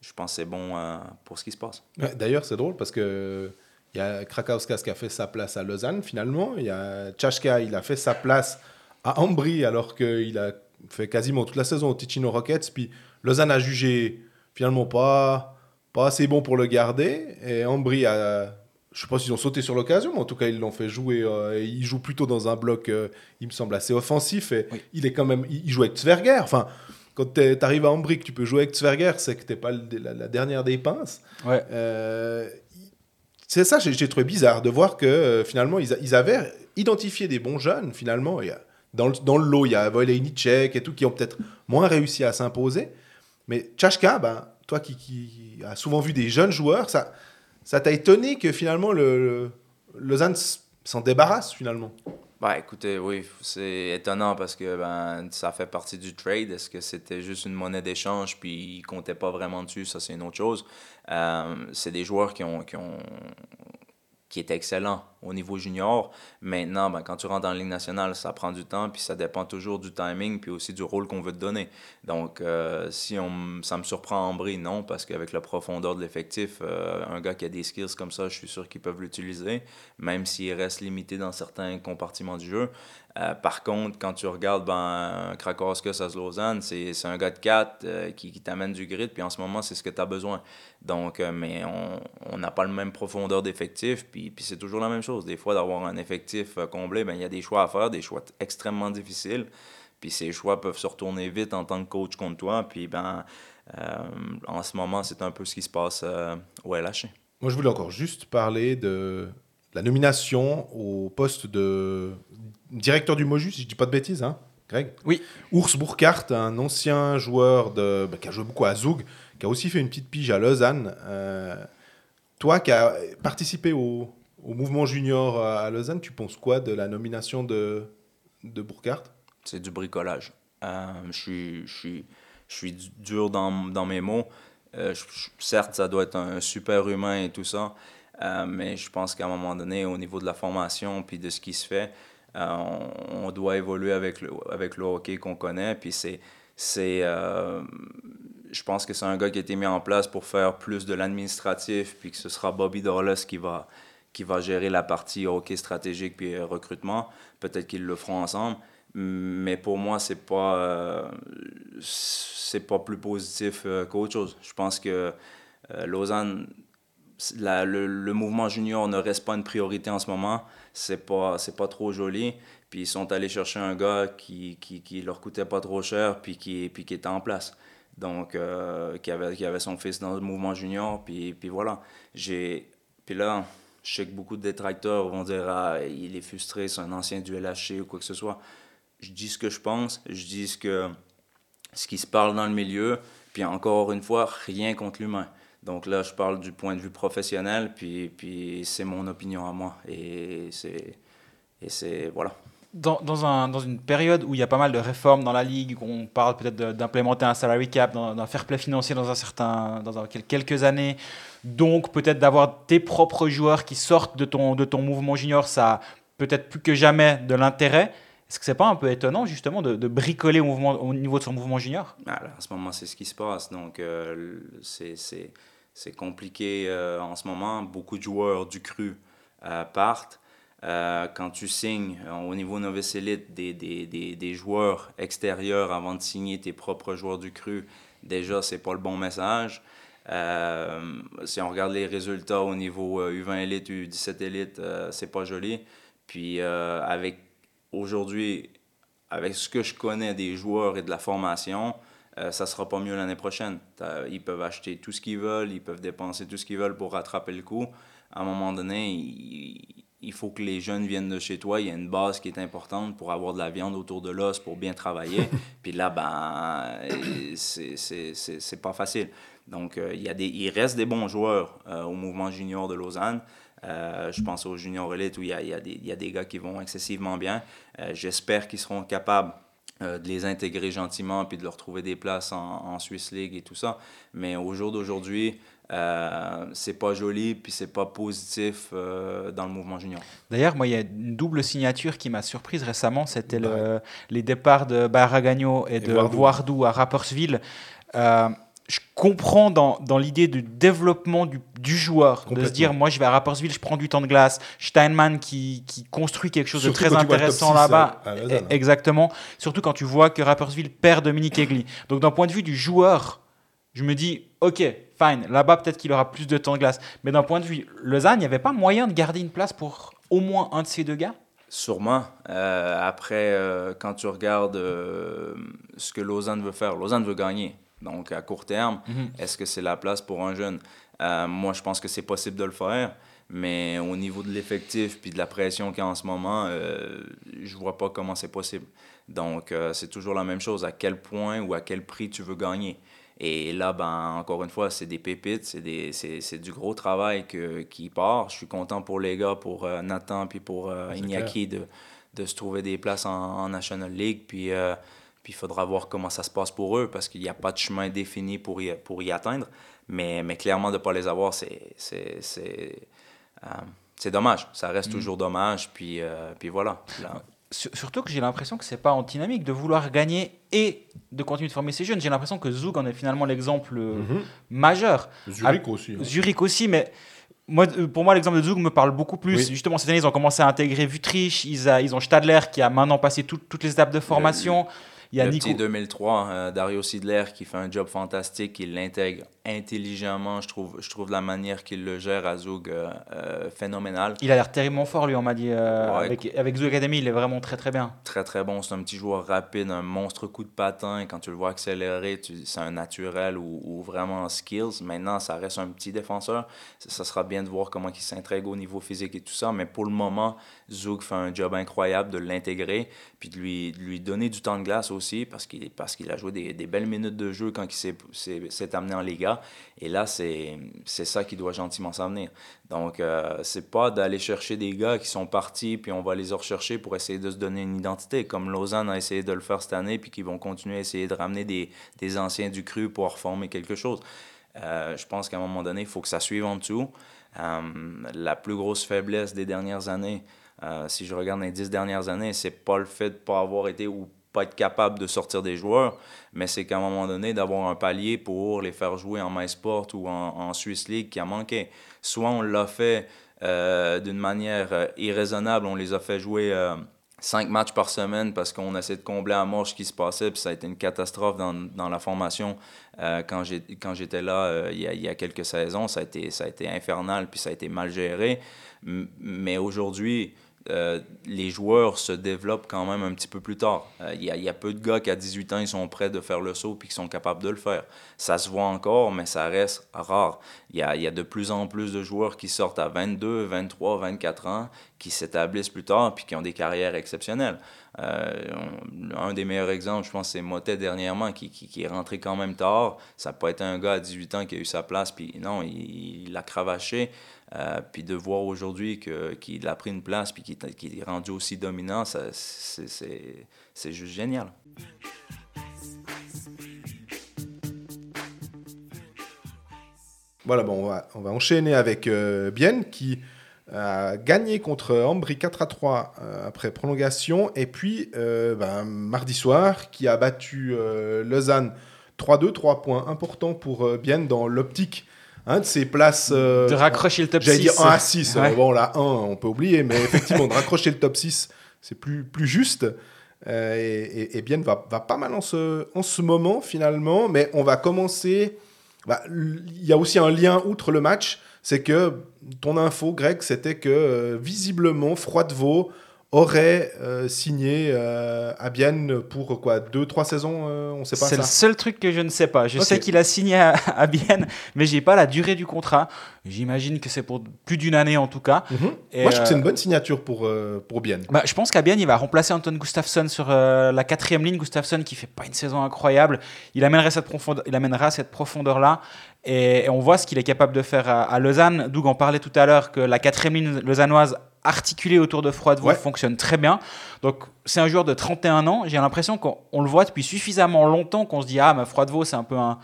Je pense que c'est bon euh, pour ce qui se passe. Ouais, D'ailleurs, c'est drôle parce que il y a Krakauskas qui a fait sa place à Lausanne finalement. Il y a Tchachka, il a fait sa place à Ambry alors qu'il a fait quasiment toute la saison au Ticino Rockets. Puis Lausanne a jugé finalement pas, pas assez bon pour le garder. Et Ambry a. Je sais pas s'ils ont sauté sur l'occasion, mais en tout cas, ils l'ont fait jouer. euh, il joue plutôt dans un bloc, euh, il me semble, assez offensif. Et Oui. il est quand même. Il joue avec Zverger. Enfin, quand tu arrives à Ambry, que tu peux jouer avec Zverger, c'est que t'es pas la, la dernière des pinces. Ouais. Euh, c'est ça, j'ai j'ai trouvé bizarre de voir que euh, finalement, ils, a- ils avaient identifié des bons jeunes, finalement. Dans, le, dans le lot, il y a Volejnicek et tout, qui ont peut-être moins réussi à s'imposer. Mais Tchachka, ben, toi qui, qui as souvent vu des jeunes joueurs, ça ça t'a étonné que finalement le, le- Lausanne s'en débarrasse finalement. Bah écoutez, oui, c'est étonnant parce que ben, ça fait partie du trade. Est-ce que c'était juste une monnaie d'échange puis ils comptaient pas vraiment dessus? Ça, c'est une autre chose. Euh, c'est des joueurs qui ont, qui ont qui étaient excellents au niveau junior. Maintenant, ben, quand tu rentres dans la Ligue nationale, ça prend du temps, puis ça dépend toujours du timing, puis aussi du rôle qu'on veut te donner. Donc, euh, si on, ça me surprend en bris, non, parce qu'avec la profondeur de l'effectif, euh, un gars qui a des skills comme ça, je suis sûr qu'ils peuvent l'utiliser, même s'il reste limité dans certains compartiments du jeu. Euh, par contre, quand tu regardes ben, Krakowski à Lausanne, c'est un gars de 4 qui, qui t'amène du grit, puis en ce moment, c'est ce que tu as besoin. Donc, mais on n'a pas le même profondeur d'effectif, puis, puis c'est toujours la même chose. Des fois, d'avoir un effectif euh, comblé, ben, il y a des choix à faire, des choix extrêmement difficiles, puis ces choix peuvent se retourner vite en tant que coach contre toi, puis ben, euh, en ce moment, c'est un peu ce qui se passe euh, au LHC. Moi, je voulais encore juste parler de la nomination au poste de directeur du Mojus, si je dis pas de bêtises, hein, Greg? Oui. Urs Burkhardt, un ancien joueur de, bah, qui a joué beaucoup à Zug, qui a aussi fait une petite pige à Lausanne. Euh, toi qui as participé au, au mouvement junior à Lausanne, tu penses quoi de la nomination de, de Burkhardt? C'est du bricolage. Euh, je suis, dur dans, mes mots. Euh, certes, ça doit être un super humain et tout ça, euh, mais je pense qu'à un moment donné, au niveau de la formation puis de ce qui se fait, on, doit évoluer avec le, hockey qu'on connaît. Puis c'est, je pense que c'est un gars qui a été mis en place pour faire plus de l'administratif, puis que ce sera Bobby Dorles qui va, qui va gérer la partie hockey stratégique puis euh, recrutement. Peut-être qu'ils le feront ensemble. Mais pour moi, c'est pas, euh, pas plus positif euh, qu'autre chose. Je pense que Lausanne, le, mouvement junior ne reste pas une priorité en ce moment. C'est pas, pas trop joli. Puis ils sont allés chercher un gars qui, qui, leur coûtait pas trop cher, puis qui, puis qui était en place. Donc, qui, avait, qui avait son fils dans le mouvement junior, puis, puis voilà. Puis là, je sais que beaucoup de détracteurs vont dire Ah, il est frustré, c'est un ancien du LHC ou quoi que ce soit. Je dis ce que je pense, je dis ce, que, ce qui se parle dans le milieu, puis encore une fois, rien contre l'humain. Donc là, je parle du point de vue professionnel, puis, puis c'est mon opinion à moi. Et c'est. Et c'est. Voilà. Dans, dans, un, dans une période où il y a pas mal de réformes dans la ligue, où on parle peut-être d'implémenter un salary cap, d'un fair play financier dans, un certain, dans quelques années, donc peut-être d'avoir tes propres joueurs qui sortent de ton, de ton mouvement junior, ça a peut-être plus que jamais de l'intérêt. Est-ce que c'est pas un peu étonnant justement de, bricoler au, niveau de son mouvement junior? Alors, en ce moment, c'est ce qui se passe. Donc, euh, c'est compliqué euh, en ce moment. Beaucoup de joueurs du cru euh, partent. Euh, quand tu signes euh, au niveau novice élite des, des, des, des joueurs extérieurs avant de signer tes propres joueurs du cru, déjà, c'est pas le bon message. Euh, si on regarde les résultats au niveau euh, U20 élite, U17 élite, c'est pas joli. Puis, avec aujourd'hui, avec ce que je connais des joueurs et de la formation, ça sera pas mieux l'année prochaine. Ils peuvent acheter tout ce qu'ils veulent, ils peuvent dépenser tout ce qu'ils veulent pour rattraper le coup. À un moment donné, il, il faut que les jeunes viennent de chez toi. Il y a une base qui est importante pour avoir de la viande autour de l'os, pour bien travailler. Puis là, ben, euh, c'est- pas facile. Donc, euh, il, y a des, il reste des bons joueurs euh, au mouvement junior de Lausanne. Euh, je pense au junior élite où il y a, il y a des, il y a des gars qui vont excessivement bien. J'espère qu'ils seront capables de les intégrer gentiment puis de leur trouver des places en, en Swiss League et tout ça. Mais au jour d'aujourd'hui, euh, c'est pas joli puis c'est pas positif euh, dans le mouvement junior. D'ailleurs, moi, il y a une double signature qui m'a surprise récemment. C'était le- les départs de Barragano et de. Voardou à Rapperswil. Euh, je comprends dans, dans l'idée du développement du, du joueur, de se dire moi je vais à Rapperswil, je prends du temps de glace, Steinman qui, qui construit quelque chose Surtout de très intéressant 6 là-bas. E- Exactement. Surtout quand tu vois que Rapperswil perd Dominique Egli. Donc d'un point de vue du joueur, je me dis ok, fine, là-bas peut-être qu'il aura plus de temps de glace. Mais d'un point de vue Lausanne, il n'y avait pas moyen de garder une place pour au moins un de ces deux gars? Sûrement. Euh, après, euh, quand tu regardes euh, ce que Lausanne veut faire, Lausanne veut gagner. Donc, à court terme, Mhm. est-ce que c'est la place pour un jeune? Moi, je pense que c'est possible de le faire, mais au niveau de l'effectif puis de la pression qu'il y a en ce moment, euh, je vois pas comment c'est possible. Donc, euh, c'est toujours la même chose. À quel point ou à quel prix tu veux gagner? Et là, ben, encore une fois, c'est des pépites, c'est, des, c'est, c'est du gros travail que, qui part. Je suis content pour les gars, pour euh, Nathan puis pour euh, Iñaki de, de se trouver des places en, en National League. Puis euh, il faudra voir comment ça se passe pour eux parce qu'il n'y a pas de chemin défini pour y, pour y atteindre. Mais, mais clairement, de ne pas les avoir, c'est, c'est, c'est, euh, c'est dommage. Ça reste toujours dommage. Puis, euh, puis voilà. Là, Surtout que j'ai l'impression que c'est pas antinomique de vouloir gagner et de continuer de former ces jeunes. J'ai l'impression que Zug en est finalement l'exemple euh, Mhm. majeur. Zurich aussi. hein. Zurich aussi, mais moi, euh, pour moi, l'exemple de Zug me parle beaucoup plus. Oui. Justement, cette année, ils ont commencé à intégrer Vutrich, ils, a- ils ont Stadler qui a maintenant passé tout- toutes les étapes de formation. Il y a le Nico. petit 2003, euh, Dario Sidler, qui fait un job fantastique, il l'intègre intelligemment. Je trouve, je trouve la manière qu'il le gère à Zug euh, euh, phénoménale. Il a l'air terriblement fort, lui, on m'a dit. euh, Ouais, avec, avec Zug Academy, il est vraiment très très bien. très très bon. C'est un petit joueur rapide, un monstre coup de patin. Quand tu le vois accélérer, c'est un naturel ou, ou vraiment skills. Maintenant, ça reste un petit défenseur. Ça, ça sera bien de voir comment il s'intègre au niveau physique et tout ça. Mais pour le moment, Zug fait un job incroyable de l'intégrer puis de lui, donner du temps de glace aussi parce qu'il parce a joué des, belles minutes de jeu quand il s'est- amené en Liga. Et là, c'est ça qui doit gentiment s'en venir. Donc, euh, c'est pas d'aller chercher des gars qui sont partis, puis on va les rechercher pour essayer de se donner une identité, comme Lausanne a essayé de le faire cette année, puis qui vont continuer à essayer de ramener des, des anciens du cru pour reformer quelque chose. Euh, je pense qu'à un moment donné, il faut que ça suive en dessous. Euh, la plus grosse faiblesse des dernières années, euh, si je regarde les dix dernières années, c'est pas le fait de pas avoir été ou pas être capable de sortir des joueurs, mais c'est qu'à un moment donné, d'avoir un palier pour les faire jouer en MySport ou en, en Swiss League qui a manqué. Soit on l'a fait euh, d'une manière euh, irraisonnable, on les a fait jouer cinq matchs par semaine parce qu'on essaie de combler à mort ce qui se passait, puis ça a été une catastrophe dans, dans la formation quand j'étais là il, y a, il y a quelques saisons. Ça a, été, ça a été infernal, puis ça a été mal géré. Mais aujourd'hui, euh, les joueurs se développent quand même un petit peu plus tard. Euh, Il y, a, peu de gars qui, à 18 ans, ils sont prêts de faire le saut puis qui sont capables de le faire. Ça se voit encore, mais ça reste rare. Il y a, de plus en plus de joueurs qui sortent à 22, 23, 24 ans, qui s'établissent plus tard puis qui ont des carrières exceptionnelles. Euh, un des meilleurs exemples, je pense, c'est Motet dernièrement, qui, qui, qui est rentré quand même tard. Ça peut être un gars à 18 ans qui a eu sa place, puis non, il l'a cravaché. Euh, puis de voir aujourd'hui qu'il a pris une place puis qu'il qu'il est rendu aussi dominant, c'est, juste génial. Voilà, bon, on va, on va enchaîner avec euh, Bienne qui a gagné contre Ambry 4 à 3 euh, après prolongation. Et puis, euh, ben, mardi soir, qui a battu euh, Lausanne 3-2, 3 points importants pour euh, Bienne dans l'optique hein, de ses places. euh, de raccrocher le top 6. J'allais dire 1 à 6. Ouais. Bon, là, 1, on peut oublier, mais effectivement, de raccrocher le top 6, c'est plus, plus juste. Euh, et, et, et Bienne va, va pas mal en ce, en ce moment, finalement, mais on va commencer. bah, Il y a aussi un lien outre le match, c'est que ton info, Greg, c'était que euh, visiblement, Froidevaux aurait euh, signé euh, à Bienne pour quoi Deux, trois saisons euh, On sait pas C'est le seul truc que je ne sais pas. Je sais qu'il a signé à, à Bienne, mais j'ai pas la durée du contrat. J'imagine que c'est pour plus d'une année en tout cas. Mhm. Et, Moi, je trouve que c'est euh, une bonne signature pour, euh, pour Bienne. Bah, je pense qu'à Bienne, il va remplacer Anton Gustafsson sur euh, la quatrième ligne. Gustafsson qui fait pas une saison incroyable. Il amènera cette, profondeur, il amènera cette profondeur-là. Et, et on voit ce qu'il est capable de faire à, à Lausanne. Doug en parlait tout à l'heure que la quatrième ligne lausannoise articulée autour de Froidevaux Ouais. fonctionne très bien. Donc c'est un joueur de 31 ans. J'ai l'impression qu'on on le voit depuis suffisamment longtemps qu'on se dit ah mais Froidevaux c'est un peu un,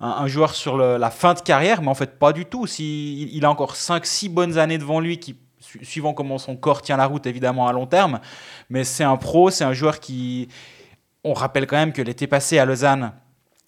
un, un joueur sur le- la fin de carrière, mais en fait pas du tout. Si, il, il a encore 5-6 bonnes années devant lui qui su- suivant comment son corps tient la route évidemment à long terme. Mais c'est un pro, c'est un joueur qui... On rappelle quand même que l'été passé à Lausanne,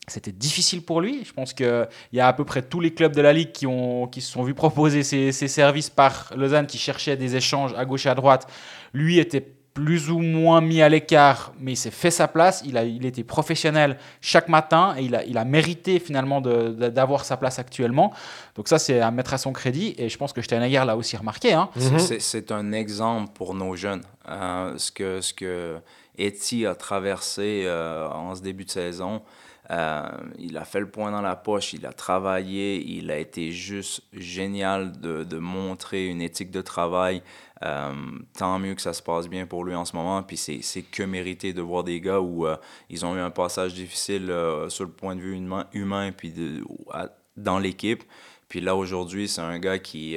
c'était difficile pour lui. Je pense qu'il y a à peu près tous les clubs de la Ligue qui, ont, qui se sont vus proposer ces, ces services par Lausanne, qui cherchait des échanges à gauche et à droite. Lui était plus ou moins mis à l'écart, mais il s'est fait sa place. Il a, il était professionnel chaque matin et il a, il a mérité finalement d'avoir sa place actuellement. Donc ça, c'est à mettre à son crédit. Et je pense que Steinegger l'a aussi remarqué. Hein. C'est- c'est- C'est un exemple pour nos jeunes. Euh, ce que, ce que Eti a traversé euh, en ce début de saison, euh, il a fait le point dans la poche, il a travaillé, il a été juste génial de, de montrer une éthique de travail. Euh, tant mieux que ça se passe bien pour lui en ce moment. Puis c'est que mérité de voir des gars où euh, ils ont eu un passage difficile sur le point de vue humain, humain puis de, dans l'équipe. Puis là, aujourd'hui, c'est un gars qui,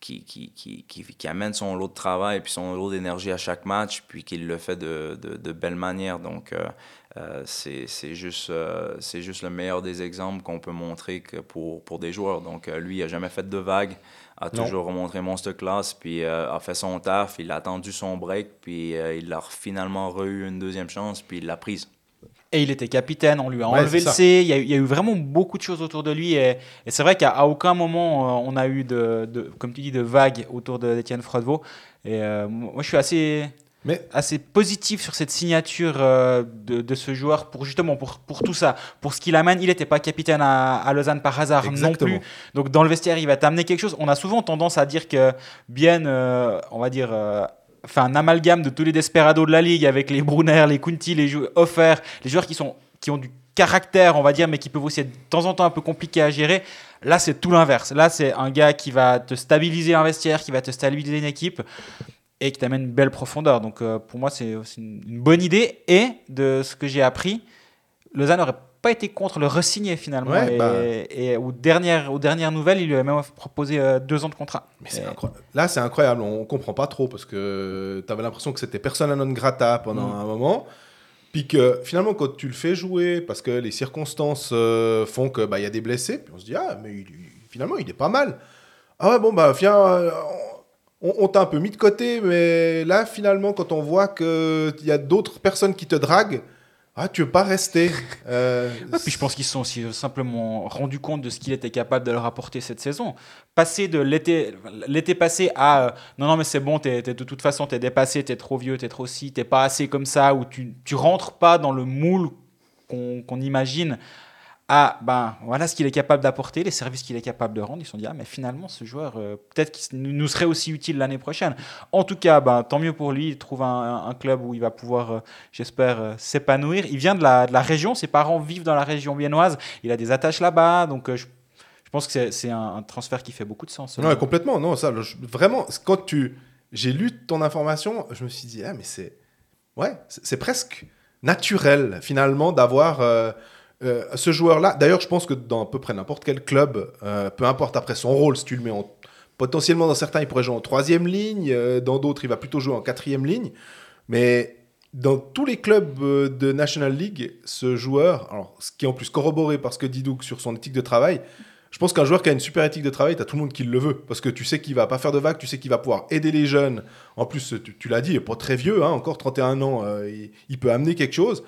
qui, qui, qui, qui, amène son lot de travail puis son lot d'énergie à chaque match, puis qui le fait de, de, de belle manière. Donc, euh, c'est c'est juste, euh, c'est juste le meilleur des exemples qu'on peut montrer que pour, pour des joueurs. Donc, euh, lui, il n'a jamais fait de vague, a Non. toujours remontré Monster Class, puis euh, a fait son taf, il a attendu son break, puis euh, il a finalement re-eu une deuxième chance, puis il l'a prise. Et il était capitaine, on lui a Ouais, enlevé le. C. Il y, a, eu- il y a eu vraiment beaucoup de choses autour de lui. Et, et c'est vrai qu'à aucun moment, euh, on a eu, de, de- comme tu dis, de vagues autour d'Étienne Froidevaux. Et euh, moi, je suis assez, Mais assez positif sur cette signature euh, de, de ce joueur pour justement pour, pour tout ça, pour ce qu'il amène. Il n'était pas capitaine à, à Lausanne par hasard Exactement. non plus. Donc dans le vestiaire, il va t'amener quelque chose. On a souvent tendance à dire que Bien, euh, on va dire, euh, fait un amalgame de tous les desperados de la ligue avec les Brunner, les Kunti, les jou- Offer, les joueurs qui sont qui ont du caractère, on va dire, mais qui peuvent aussi être de temps en temps un peu compliqués à gérer. Là, c'est tout l'inverse. Là, c'est un gars qui va te stabiliser un vestiaire, qui va te stabiliser une équipe et qui t'amène une belle profondeur. Donc, euh, pour moi, c'est une, une bonne idée. Et de ce que j'ai appris, Lausanne n'aurait pas été contre le re-signer finalement. Ouais, et bah. et aux, dernières, aux dernières nouvelles, il lui a même proposé euh, deux ans de contrat. Mais Et- incroyable. Là, c'est incroyable. On comprend pas trop parce que tu avais l'impression que c'était persona non grata pendant Mm. un moment. Puis que finalement, quand tu le fais jouer, parce que les circonstances euh, font que bah, y a des blessés, puis on se dit ah mais il- finalement il est pas mal. Ah ouais bon bah viens, on, on t'a un peu mis de côté, mais là finalement quand on voit que il y a d'autres personnes qui te draguent, ah tu veux pas rester. Euh, Ouais, puis je pense qu'ils se sont aussi euh, simplement rendus compte de ce qu'il était capable de leur apporter cette saison. Passer de l'été l'été passé à euh, non, non, mais c'est bon, t'es, t'es- de toute façon, t'es dépassé, t'es trop vieux, t'es trop ci, t'es pas assez comme ça, ou tu, tu rentres pas dans le moule qu'on, qu'on imagine. Ah, ben voilà ce qu'il est capable d'apporter, les services qu'il est capable de rendre. Ils se sont dit, ah, mais finalement, ce joueur, euh, peut-être qu'il nous serait aussi utile l'année prochaine. En tout cas, ben, tant mieux pour lui. Il trouve un, club où il va pouvoir, euh, j'espère, euh, s'épanouir. Il vient de la, région. Ses parents vivent dans la région viennoise. Il a des attaches là-bas. Donc, je, je pense que c'est, un, transfert qui fait beaucoup de sens. Non, complètement. Non, ça, vraiment, quand tu, j'ai lu ton information, je me suis dit, ah, mais c'est, ouais, c'est presque naturel finalement d'avoir euh, ce joueur-là. D'ailleurs, je pense que dans à peu près n'importe quel club, euh, peu importe après son rôle, si tu le mets en, potentiellement dans certains, il pourrait jouer en troisième ligne, euh, dans d'autres, il va plutôt jouer en quatrième ligne, mais dans tous les clubs de National League, ce joueur, alors, ce qui est en plus corroboré par ce que dit Doug sur son éthique de travail, je pense qu'un joueur qui a une super éthique de travail, tu as tout le monde qui le veut. Parce que tu sais qu'il va pas faire de vagues, tu sais qu'il va pouvoir aider les jeunes. En plus, tu, l'as dit, il n'est pas très vieux, hein, encore 31 ans, il peut amener quelque chose.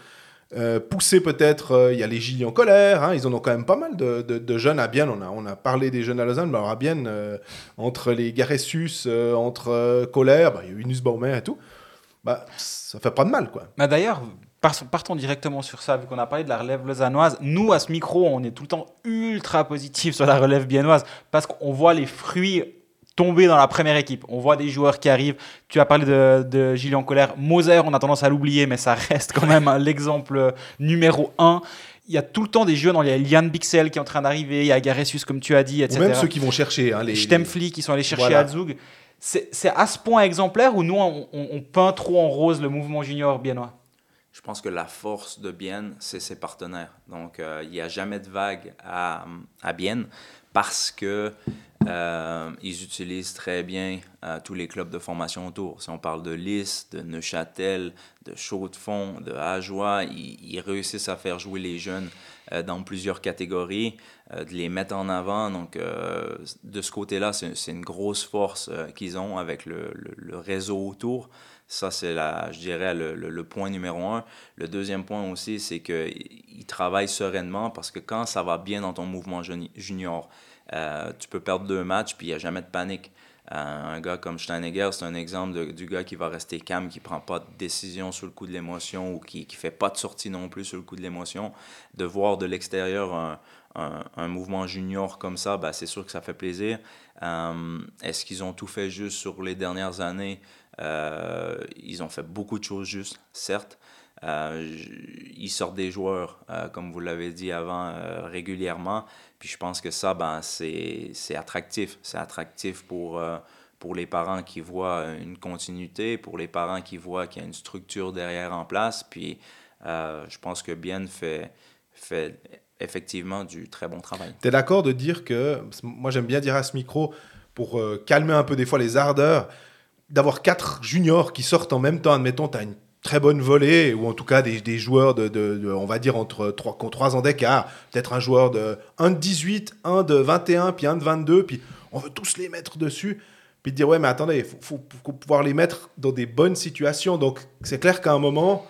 Euh, pousser peut-être, euh, il y a les Gilles en colère, hein, ils en ont quand même pas mal de, jeunes à Bienne. On a, parlé des jeunes à Lausanne, mais alors à Bienne, euh, entre les Garessus, euh, entre Colère, bah, il y a eu Inus Baumer et tout, bah, ça fait pas de mal, quoi. Bah D'ailleurs, partons directement sur ça, vu qu'on a parlé de la relève lausannoise. Nous, à ce micro, on est tout le temps ultra positif sur la relève biennoise parce qu'on voit les fruits tomber dans la première équipe. On voit des joueurs qui arrivent. Tu as parlé de, de Gillian Colère. Moser, on a tendance à l'oublier, mais ça reste quand même l'exemple numéro un. Il y a tout le temps des jeunes. Il y a Liane Bixel qui est en train d'arriver. Il y a Garessus, comme tu as dit, Ou etc. même ceux qui vont chercher. Hein, les, Stempfli qui sont allés chercher Voilà. Azug. C'est c'est à ce point exemplaire où nous, on, on- on peint trop en rose le mouvement junior biennois? Je pense que la force de Bienne, c'est ses partenaires. Donc, euh, il n'y a jamais de vague à, à Bienne parce que Euh, ils utilisent très bien euh, tous les clubs de formation autour. Si on parle de Lys, de Neuchâtel, de Chaux-de-Fonds, de Ajoie, ils, réussissent à faire jouer les jeunes euh, dans plusieurs catégories, de les mettre en avant. Donc, de ce côté-là, c'est une grosse force qu'ils ont avec le, le, le, réseau autour. Ça, c'est, je dirais, le, le, point numéro un. Le deuxième point aussi, c'est qu'ils travaillent sereinement parce que quand ça va bien dans ton mouvement junior, euh, tu peux perdre deux matchs, puis il n'y a jamais de panique. Euh, un gars comme Steinegger, c'est un exemple du gars qui va rester calme, qui ne prend pas de décision sur le coup de l'émotion ou qui ne fait pas de sortie non plus sur le coup de l'émotion. De voir de l'extérieur un, un, mouvement junior comme ça, ben, c'est sûr que ça fait plaisir. Euh, est-ce qu'ils ont tout fait juste sur les dernières années? ils ont fait beaucoup de choses juste, certes. Ils sortent des joueurs, comme vous l'avez dit avant, régulièrement. Puis je pense que ça, ben, c'est attractif. C'est attractif pour, euh, pour les parents qui voient une continuité, pour les parents qui voient qu'il y a une structure derrière en place. Puis euh, je pense que Bien fait, fait effectivement du très bon travail. Tu es d'accord de dire que, moi j'aime bien dire à ce micro, pour euh, calmer un peu des fois les ardeurs, d'avoir quatre juniors qui sortent en même temps, admettons, tu as une très bonne volée, ou en tout cas des, des joueurs de, de, on va dire, entre 3, 3 ans d'écart. Peut-être un joueur de 1 de 18, un de 21, puis un de 22, puis on veut tous les mettre dessus. Puis dire, ouais, mais attendez, il faut, faut, pouvoir les mettre dans des bonnes situations. Donc, c'est clair qu'à un moment,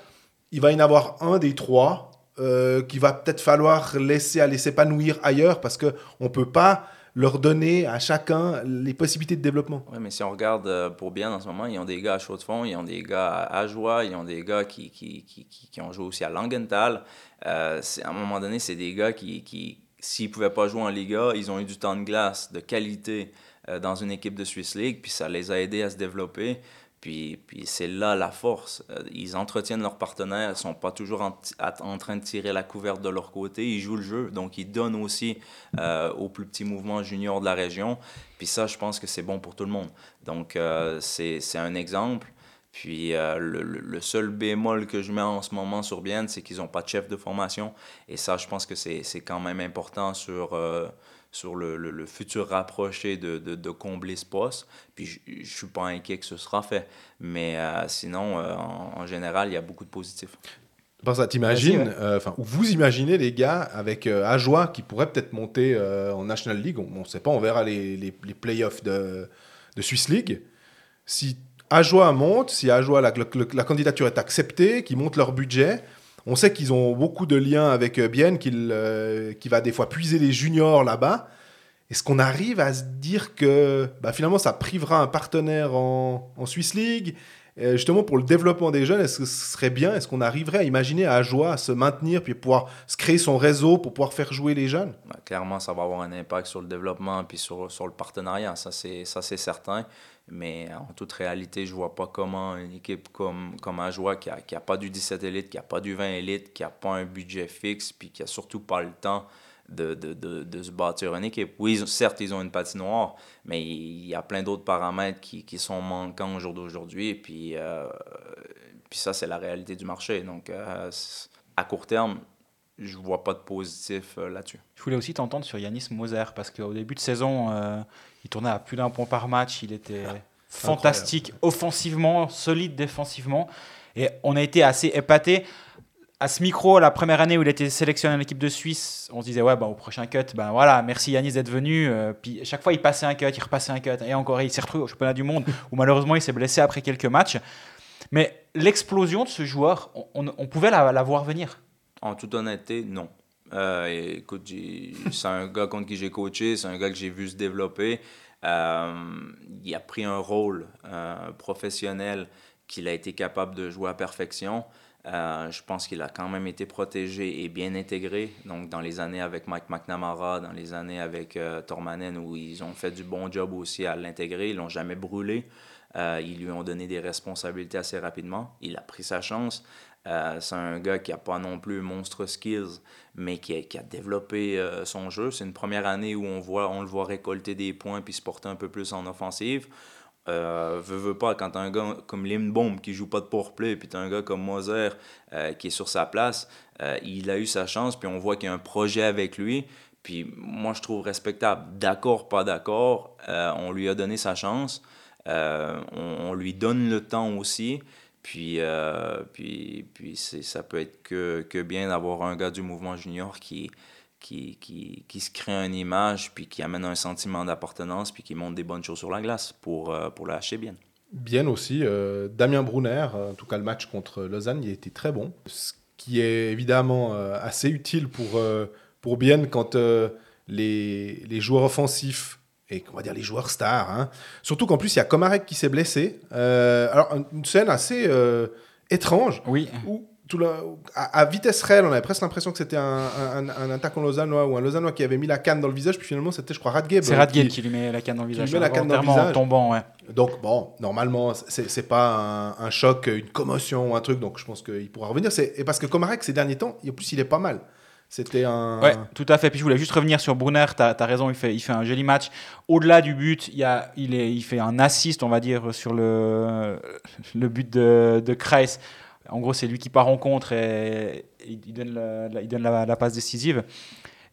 il va y en avoir un des trois euh, qui va peut-être falloir laisser aller s'épanouir ailleurs parce qu'on ne peut pas leur donner à chacun les possibilités de développement. Oui, mais si on regarde euh, pour bien en ce moment, ils ont des gars à Chaux-de-Fonds, ils ont des gars à Ajoie, ils ont des gars qui, qui, qui, qui ont joué aussi à Langenthal. Euh, à un moment donné, c'est des gars qui, qui s'ils ne pouvaient pas jouer en Liga, ils ont eu du temps de glace de qualité euh, dans une équipe de Swiss League, puis ça les a aidés à se développer. Puis, puis c'est là la force. Euh, ils entretiennent leurs partenaires, ils ne sont pas toujours en, en, train de tirer la couverte de leur côté, ils jouent le jeu. Donc, ils donnent aussi euh, aux plus petits mouvements juniors de la région. Puis ça, je pense que c'est bon pour tout le monde. Donc, euh, c'est un exemple. Puis le, le, seul bémol que je mets en ce moment sur Bienne, c'est qu'ils n'ont pas de chef de formation. Et ça, je pense que c'est quand même important sur sur le, le, futur rapproché de, de, de, combler ce poste. Puis je ne suis pas inquiet que ce sera fait. Mais euh, sinon, euh, en, général, il y a beaucoup de positifs. Parce que t'imagines, euh, enfin, vous imaginez les gars avec Ajoie qui pourrait peut-être monter en National League, on ne sait pas, on verra les, les, les playoffs de, de Swiss League. Si Ajoie monte, si Ajoie, la, la, la candidature est acceptée, qu'ils montent leur budget, on sait qu'ils ont beaucoup de liens avec euh, Bienne, qu'il euh, va des fois puiser les juniors là-bas. Est-ce qu'on arrive à se dire que bah, finalement ça privera un partenaire en, en Swiss League? Euh, Justement pour le développement des jeunes, est-ce que ce serait bien? Est-ce qu'on arriverait à imaginer à Joie à se maintenir puis pouvoir se créer son réseau pour pouvoir faire jouer les jeunes? Bah, Clairement, ça va avoir un impact sur le développement puis sur, sur le partenariat, ça c'est certain. Mais en toute réalité, je ne vois pas comment une équipe comme, comme Ajoie, qui n'a qui a pas du 17 élite, qui n'a pas du 20 élite, qui n'a pas un budget fixe, puis qui n'a surtout pas le temps de, de, de, de, se bâtir une équipe. Oui, certes, ils ont une patinoire, mais il y a plein d'autres paramètres qui, qui, sont manquants au jour d'aujourd'hui. Puis, euh, puis ça, c'est la réalité du marché. Donc, euh, à court terme, je ne vois pas de positif euh, là-dessus. Je voulais aussi t'entendre sur Yanis Moser, parce qu'au début de saison, il tournait à plus d'un point par match. Il était ah, fantastique offensivement, solide défensivement. Et on a été assez épatés. À ce micro, la première année où il était sélectionné en équipe de Suisse, on se disait, ouais, bah, au prochain cut, ben voilà, merci Yanis d'être venu. Euh, puis chaque fois, il passait un cut, il repassait un cut. Et encore, il s'est retrouvé au championnat du monde, où malheureusement, il s'est blessé après quelques matchs. Mais l'explosion de ce joueur, on, on pouvait la, la, voir venir. En toute honnêteté, non. Euh, écoute, c'est un gars contre qui j'ai coaché, c'est un gars que j'ai vu se développer. Euh, il a pris un rôle euh, professionnel qu'il a été capable de jouer à perfection. je pense qu'il a quand même été protégé et bien intégré. Donc, dans les années avec Mike McNamara, dans les années avec Tormanen, où ils ont fait du bon job aussi à l'intégrer, ils l'ont jamais brûlé. ils lui ont donné des responsabilités assez rapidement. Il a pris sa chance. Euh, c'est un gars qui n'a pas non plus monstre skills, mais qui a, qui a développé euh, son jeu. C'est une première année où on, voit, on le voit récolter des points puis se porter un peu plus en offensive. Euh, veux, veux pas, quand as un gars comme Limbaum qui joue pas de powerplay, puis as un gars comme Moser euh, qui est sur sa place, il a eu sa chance, puis on voit qu'il y a un projet avec lui. Puis moi, je trouve respectable. D'accord, pas d'accord, on lui a donné sa chance. On lui donne le temps aussi. Puis, euh, puis, puis c'est- ça peut être que, que bien d'avoir un gars du mouvement junior qui, qui, qui, qui se crée une image, puis qui amène un sentiment d'appartenance, puis qui montre des bonnes choses sur la glace pour, euh, pour lâcher bien. Bien aussi, euh, Damien Brunner, en tout cas le match contre Lausanne, il a été très bon. Ce qui est évidemment assez utile pour, pour Bienne quand les, les joueurs offensifs et on va dire les joueurs stars, hein. surtout qu'en plus il y a Komarek qui s'est blessé. Euh, alors une scène assez euh, étrange Oui. où tout le- à, à vitesse réelle, on avait presque l'impression que c'était un, un, un attaquant lausannois ou un lausannois qui avait mis la canne dans le visage, puis finalement c'était, je crois, Radgeb. C'est Radgeb qui- qui lui met la canne dans le lui visage. met la canne dans le visage. En tombant, ouais. Donc, bon, normalement, c'est pas un, un choc, une commotion ou un truc, donc je pense qu'il pourra revenir. Et parce que Komarek, ces derniers temps, en plus, il est pas mal. C'était un. Ouais, tout à fait. Puis je voulais juste revenir sur Brunner. Tu as, raison, il fait, il fait un joli match. Au-delà du but, il, y a, il, est, il fait un assist, on va dire, sur le, le but de, de Kreis. En gros, c'est lui qui part en contre et, il donne, la, il donne la, passe décisive.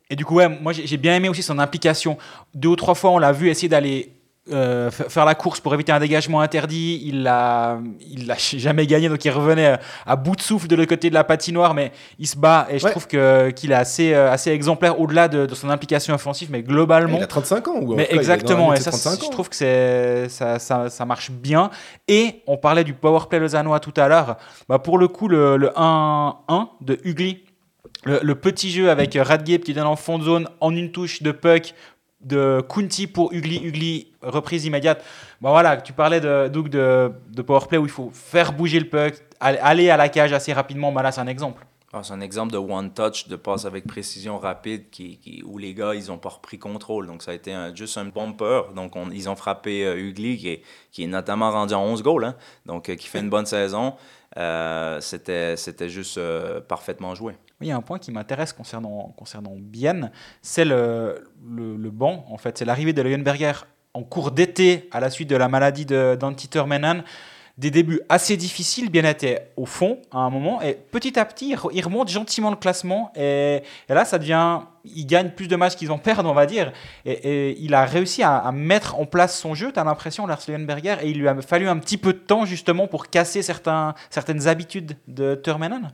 Et du coup, ouais, moi j'ai bien aimé aussi son implication. Deux ou trois fois, on l'a vu essayer d'aller euh, fa- faire la course pour éviter un dégagement interdit. Il l'a, il l'a jamais gagné, donc il revenait à bout de souffle de l'autre côté de la patinoire, mais il se bat et je Ouais. trouve que qu'il est assez euh, assez exemplaire au-delà de, de son implication offensive, mais globalement. Il a 35 ans. Ou Mais cas, exactement, et ça, de 35 je trouve que c'est, ça, ça, ça marche bien. Et on parlait du powerplay lausannois tout à l'heure. Bah pour le coup, le, le 1-1 de Ugly, le, le petit jeu avec Radgeb qui donne en fond de zone en une touche de puck de Kunti pour Ugly, Ugly, reprise immédiate. Bah voilà, tu parlais de, de, de powerplay où il faut faire bouger le puck, aller- à la cage assez rapidement. Bah là, c'est un exemple. Ah, c'est un exemple de one touch, de passe avec précision rapide, qui, qui- où les gars, ils n'ont pas repris contrôle. Donc, ça a été juste un bumper. Donc, on- ils ont frappé euh, Ugly, qui est, notamment rendu en 11 goals, hein. donc euh, qui fait une bonne saison. Euh, C'était c'était juste euh, parfaitement joué. Oui, il y a un point qui m'intéresse concernant, concernant c'est le, le, banc, en fait. C'est l'arrivée de Leuenberger en cours d'été à la suite de la maladie de- d'Antti Termenan. Des débuts assez difficiles, bien était au fond à un moment, et petit à petit, il re- il remonte gentiment le classement, et, là, ça devient. Il gagne plus de matchs qu'ils en perdent, on va dire, et, il a réussi à, mettre en place son jeu, tu as l'impression, Lars Leuenberger, et il lui a fallu un petit peu de temps, justement, pour casser certaines habitudes de Termenan?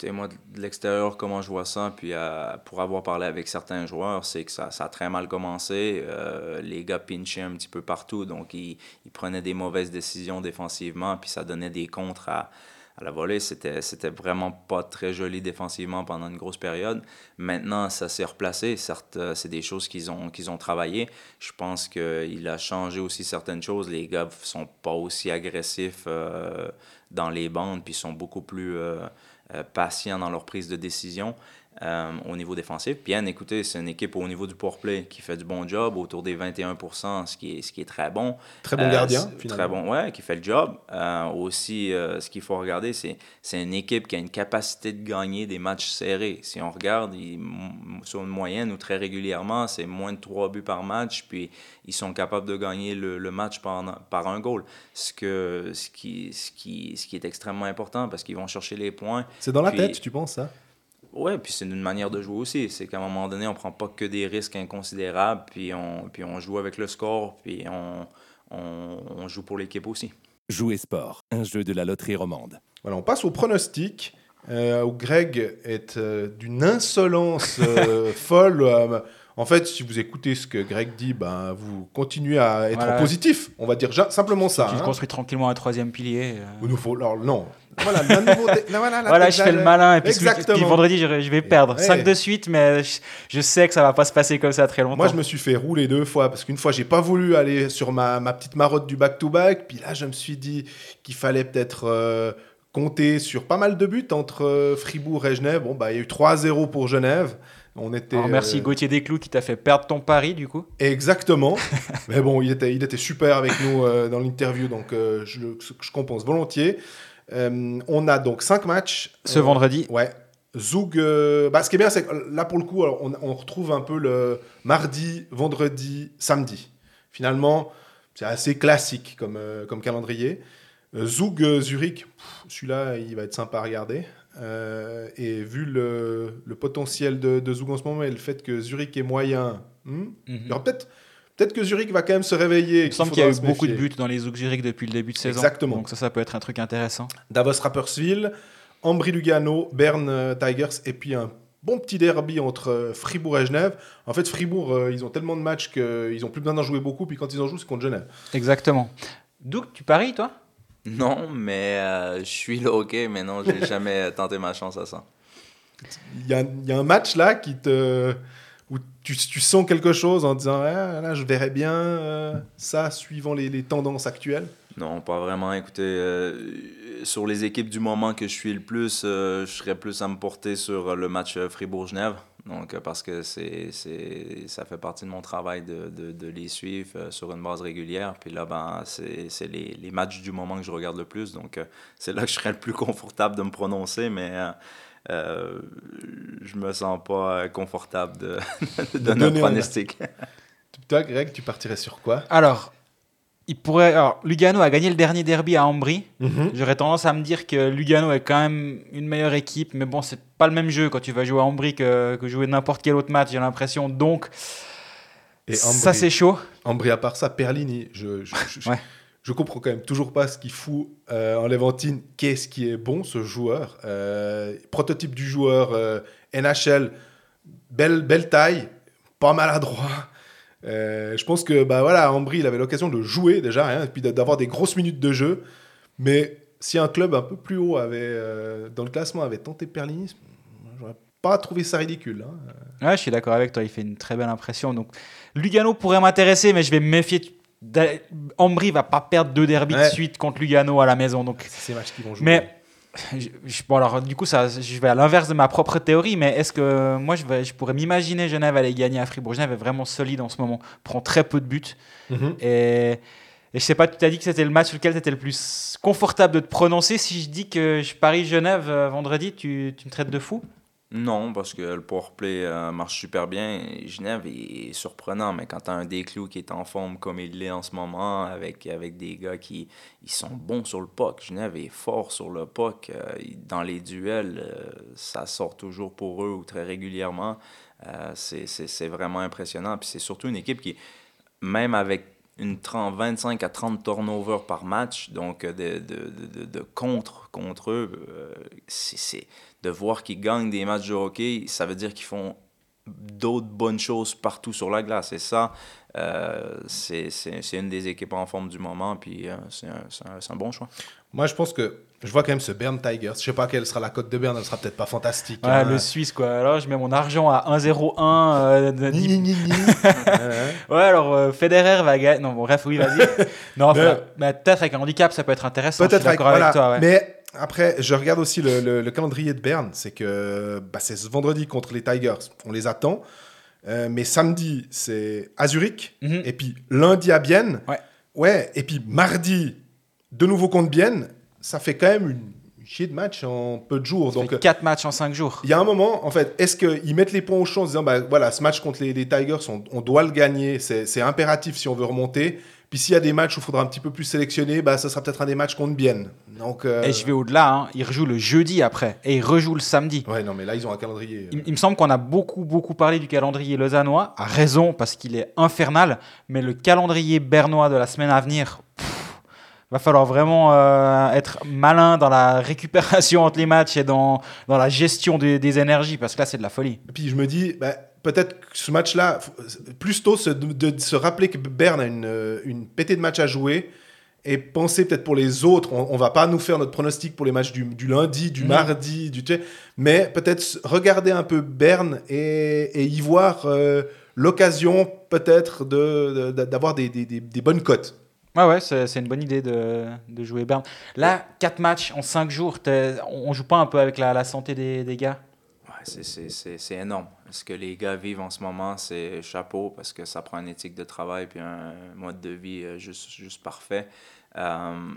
Écoutez, moi, de l'extérieur, comment je vois ça, puis euh, pour avoir parlé avec certains joueurs, c'est que ça, ça a très mal commencé. Euh, les gars pinchaient un petit peu partout, donc ils, prenaient des mauvaises décisions défensivement, puis ça donnait des contres à, à la volée. C'était, c'était vraiment pas très joli défensivement pendant une grosse période. Maintenant, ça s'est replacé. Certes, euh, c'est des choses qu'ils ont, qu'ils ont travaillé. Je pense qu'il a changé aussi certaines choses. Les gars sont pas aussi agressifs dans les bandes, puis sont beaucoup plus... euh, patients dans leur prise de décision euh, au niveau défensif. Bien, écoutez, c'est une équipe au niveau du powerplay qui fait du bon job, autour des 21 ce qui est, ce qui est très bon. Très bon Euh, gardien, finalement. Très bon, ouais, qui fait le job. Euh, aussi, euh, ce qu'il faut regarder, c'est c'est une équipe qui a une capacité de gagner des matchs serrés. Si on regarde, ils, sur une moyenne ou très régulièrement, c'est moins de trois buts par match, puis ils sont capables de gagner le, le match par, par un goal. Ce, que, ce, qui, ce, qui, ce qui est extrêmement important parce qu'ils vont chercher les points. C'est dans la tête, tu penses ça? Ouais, puis c'est une manière de jouer aussi. C'est qu'à un moment donné, on prend pas que des risques inconsidérables, puis on, puis on joue avec le score, puis on, on, on joue pour l'équipe aussi. Jouer sport, un jeu de la loterie romande. Voilà, on passe au pronostic. euh, où Greg est euh, d'une insolence euh, folle. Euh, en fait, si vous écoutez ce que Greg dit, ben, vous continuez à être Voilà. positif. On va dire ja- simplement ça. tu hein. construis tranquillement un troisième pilier. euh. Il nous faut, alors, non. Voilà, la nouveauté- là, voilà, là, Voilà, je fais le malin et puis, vendredi, je, je vais perdre. Ouais. 5 de suite, mais je, je sais que ça va pas se passer comme ça très longtemps. Moi, je me suis fait rouler deux fois parce qu'une fois, j'ai pas voulu aller sur ma, ma petite marotte du back-to-back. Puis là, je me suis dit qu'il fallait peut-être euh, compter sur pas mal de buts entre euh, Fribourg et Genève. Bon, bah, il y a eu 3-0 pour Genève. On était. Alors, merci euh, Gauthier Desclous qui t'a fait perdre ton pari, du coup. Exactement. Mais bon, il était, il était super avec nous euh, dans l'interview, donc euh, je, je compense volontiers. On a donc cinq matchs. Ce vendredi. Ouais. Zoug. bah, ce qui est bien, c'est que là, pour le coup, alors, on, on retrouve un peu le mardi, vendredi, samedi. Finalement, c'est assez classique comme, comme calendrier. Zug euh, Zurich, celui-là, il va être sympa à regarder. Euh, et vu le, le potentiel de, de Zug en ce moment et le fait que Zurich est moyen, hmm, il y aura peut-être peut-être que Zurich va quand même se réveiller. Il me semble qu'il y a eu beaucoup de buts dans les Zug Zurich depuis le début de saison. Exactement. Donc ça, ça peut être un truc intéressant. Davos Rapperswil, Ambry Lugano, Berne euh, Tigers et puis un bon petit derby entre euh, Fribourg et Genève. En fait, Fribourg, ils ont tellement de matchs qu'ils ont plus besoin d'en jouer beaucoup. Puis quand ils en jouent, c'est contre Genève. Exactement. Doug, tu paries, toi? Non, mais euh, je suis là, ok, mais non, j'ai jamais tenté ma chance à ça. Il y, a, il y a un match là qui te où tu, tu sens quelque chose en disant Ah, là, je verrais bien euh, ça suivant les, les tendances actuelles. Non, pas vraiment. Écoutez, euh, sur les équipes du moment que je suis le plus, je serais plus à me porter sur le match Fribourg-Genève. Donc, euh, parce que c'est, c'est, ça fait partie de mon travail de, de, de les suivre euh, sur une base régulière. Puis là, ben, c'est, c'est les, les matchs du moment que je regarde le plus. Donc, euh, c'est là que je serais le plus confortable de me prononcer. Mais euh, euh, je me sens pas confortable de, de donner un donner un- pronostic. Toi, Greg, tu partirais sur quoi? Alors, il pourrait. Alors, Lugano a gagné le dernier derby à Ambry. Mhm. J'aurais tendance à me dire que Lugano est quand même une meilleure équipe, mais bon, c'est pas le même jeu quand tu vas jouer à Ambry que, que jouer n'importe quel autre match, j'ai l'impression. Donc, Et ça c'est chaud. Ambry, à part ça, Perlini, je, je, je- Ouais. je comprends quand même toujours pas ce qu'il fout euh, en Levantine. Qu'est-ce qui est bon, ce joueur Euh, Prototype du joueur euh, NHL, belle, belle taille, pas maladroit. Euh, je pense que bah voilà, Ambry, il avait l'occasion de jouer déjà, hein, et puis d'a- d'avoir des grosses minutes de jeu. Mais si un club un peu plus haut avait, euh, dans le classement avait tenté Perlini, j'aurais pas trouvé ça ridicule. hein. Ouais, je suis d'accord avec toi, il fait une très belle impression. Donc, Lugano pourrait m'intéresser, mais je vais me méfier. Ambry va pas perdre deux derbys de suite contre Lugano à la maison. Donc, C'est ces matchs qui vont jouer. Mais je- je- bon alors du coup ça, je vais à l'inverse de ma propre théorie, mais est-ce que moi je, vais, je pourrais m'imaginer Genève aller gagner à Fribourg? Genève est vraiment solide en ce moment, prend très peu de buts Mhm. et, et je sais pas, tu t'as dit que c'était le match sur lequel tu étais le plus confortable de te prononcer. Si je dis que je parie Genève euh, vendredi, tu, tu me traites de fou? Non, parce que le powerplay euh, marche super bien. Genève est surprenant, mais quand tu as un Desclous qui est en forme comme il l'est en ce moment, avec, des gars qui ils sont bons sur le puck, Genève est fort sur le puck. euh, dans les duels, euh, ça sort toujours pour eux ou très régulièrement. Euh, c'est vraiment impressionnant. Puis c'est surtout une équipe qui, même avec une 30, 25 à 30 turnovers par match, donc euh, de, de, de, de, contre contre eux, euh, c'est- de voir qu'ils gagnent des matchs de hockey, ça veut dire qu'ils font d'autres bonnes choses partout sur la glace. Et ça, euh, c'est une des équipes en forme du moment, puis c'est un, un bon choix. Moi, je pense que je vois quand même ce Bern Tigers. Je sais pas quelle sera la cote de Bern, elle sera peut-être pas fantastique. Ouais, hein. Le Suisse quoi. Alors je mets mon argent à 1-0-1. euh, de- Ni, ni, ni, ni. Ouais. Alors euh, Federer va gagner. Non, bon, bref, oui, vas-y. non, Mais- enfin, mais peut-être avec un handicap, ça peut être intéressant. Peut-être avec, toi. ouais. Mais après, je regarde aussi le, le- le calendrier de Berne. C'est que bah, c'est ce vendredi contre les Tigers. On les attend. Euh, mais samedi, c'est à Zurich. Mhm. Et puis lundi à Bienne. Ouais. Ouais. Et puis mardi, de nouveau contre Bienne. Ça fait quand même une chier de match en peu de jours. Ça Donc, fait 4 matchs en 5 jours. Il y a un moment, en fait, est-ce qu'ils mettent les points au champ en se disant, bah, voilà, ce match contre les, les Tigers, on, on doit le gagner, c'est impératif si on veut remonter. Puis s'il y a des matchs où il faudra un petit peu plus sélectionner, bah, ça sera peut-être un des matchs contre Bienne. Donc, euh, Et je vais au-delà, hein. ils rejouent le jeudi après et ils rejouent le samedi. Ouais, non, mais là, ils ont un calendrier. euh, Il, il me semble qu'on a beaucoup, beaucoup parlé du calendrier lausannois, à raison, parce qu'il est infernal, mais le calendrier bernois de la semaine à venir, pff, va falloir vraiment euh, être malin dans la récupération entre les matchs et dans, dans la gestion des, des énergies, parce que là, c'est de la folie. Et puis je me dis, bah, peut-être que ce match-là, plus tôt se- de, de se rappeler que Berne a une, euh, une pétée de match à jouer et penser peut-être pour les autres, on, on va pas nous faire notre pronostic pour les matchs du, du lundi, du Mhm. mardi, du mais peut-être regarder un peu Berne et, et y voir euh, l'occasion peut-être de- de- d'avoir des, des- des- des bonnes cotes. Ouais, ouais, c'est une bonne idée de, de jouer Berne. Là, 4 matchs en 5 jours, on joue pas un peu avec la, la santé des, des gars? Ouais, c'est- c'est- c'est c'est énorme. Ce que les gars vivent en ce moment, c'est chapeau parce que ça prend une éthique de travail puis un mode de vie euh, juste, juste parfait. Euh,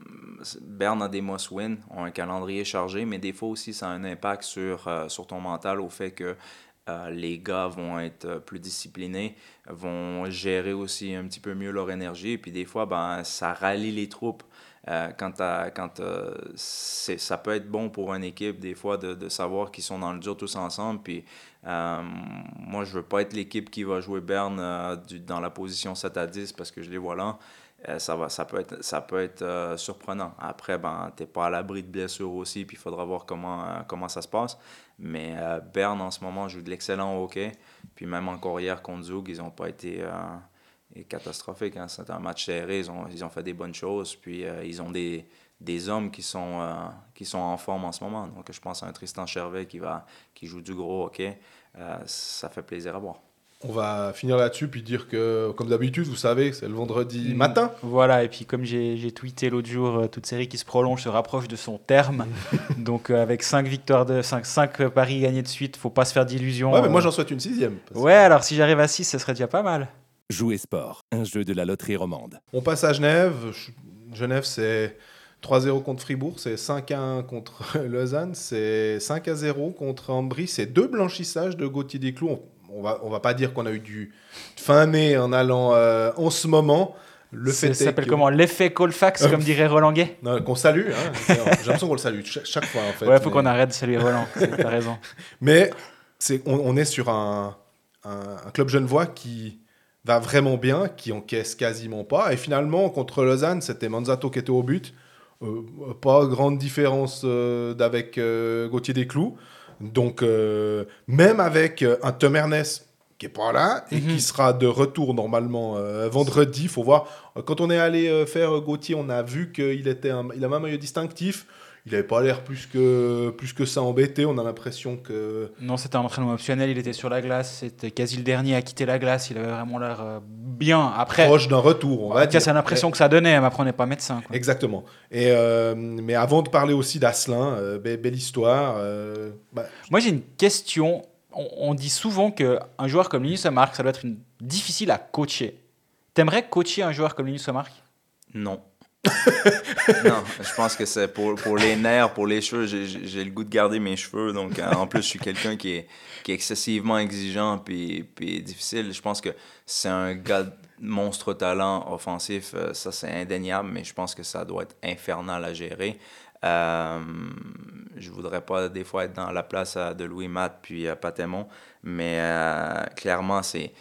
Berne a des must-win, ont un calendrier chargé, mais des fois aussi, ça a un impact sur, euh, sur ton mental au fait que euh, les gars vont être euh, plus disciplinés. vont gérer aussi un petit peu mieux leur énergie. Puis des fois, ben, ça rallie les troupes. Euh, quand quand euh, c'est- ça peut être bon pour une équipe, des fois, de, de savoir qu'ils sont dans le dur tous ensemble. Puis moi, je veux pas être l'équipe qui va jouer Berne dans la position 7 à 10 parce que je les vois là. Ça, va, ça peut être, ça peut être surprenant. Après, ben, tu n'es pas à l'abri de blessures aussi, puis il faudra voir comment, comment ça se passe. Mais euh, Berne, en ce moment, joue de l'excellent hockey. Puis même encore hier contre Zug, ils n'ont pas été euh, catastrophiques. hein. C'était un match serré, ils ont, ils ont fait des bonnes choses. Puis euh, ils ont des, des hommes qui sont, qui sont en forme en ce moment. Donc je pense à un Tristan Chervet qui, va, qui joue du gros hockey. Ça fait plaisir à voir. On va finir là-dessus puis dire que, comme d'habitude, vous savez, c'est le vendredi Mm. matin. Voilà, et puis comme j'ai j'ai tweeté l'autre jour, euh, toute série qui se prolonge se rapproche de son terme. Donc euh, avec 5 victoires de 5, 5 paris gagnés de suite, faut pas se faire d'illusions. Ouais, mais euh. moi j'en souhaite une sixième. que- Ouais, alors si j'arrive à 6, ce serait déjà pas mal. Jouer sport, un jeu de la loterie romande. On passe à Genève. Ch- Genève, c'est 3-0 contre Fribourg, c'est 5-1 contre Lausanne, c'est 5-0 contre Ambry, c'est deux blanchissages de Gauthier Desclous. On, va, on va pas dire qu'on a eu du fin nez en allant euh, en ce moment. Le fait Ça s'appelle que- comment? L'effet Colfax, Euh, comme dirait Roland Gay? Qu'on salue. hein. J'ai l'impression qu'on le salue chaque, chaque fois en fait. Ouais, faut mais- qu'on arrête de saluer Roland, t'as raison. Mais on est sur un, un- un club genevois qui va vraiment bien, qui encaisse quasiment pas. Et finalement, contre Lausanne, c'était Manzato qui était au but. Euh, pas grande différence euh, d'avec euh, Gauthier Desclous. Donc, euh, même avec euh, un Tom Ernest qui est pas là et Mhm. qui sera de retour normalement euh, vendredi, faut voir. Quand on est allé euh, faire Gauthier, on a vu qu'il était un, il avait un maillot distinctif. Il n'avait pas l'air plus que, plus que ça embêté. On a l'impression que Non, c'était un entraînement optionnel, il était sur la glace, c'était quasi le dernier à quitter la glace, il avait vraiment l'air euh, bien. Après, proche d'un retour, on en va dire. c'est l'impression que ça donnait, mais après on n'est pas médecin. quoi. Exactement. Et, euh, mais avant de parler aussi d'Asselin, euh, be- belle histoire. euh, bah, Moi j'ai une question, on, on dit souvent qu'un joueur comme Linus Mark, ça doit être une- difficile à coacher. T'aimerais coacher un joueur comme Linus Mark Non. Non, je pense que c'est pour, pour les nerfs, pour les cheveux. J'ai- le goût de garder mes cheveux. Donc, euh, en plus, je suis quelqu'un qui est, excessivement exigeant puis, difficile. Je pense que c'est un gars monstre talent offensif. euh, Ça, c'est indéniable, mais je pense que ça doit être infernal à gérer. Euh, je voudrais pas des fois être dans la place euh, de Louis Matt puis Patémon, mais clairement, c'est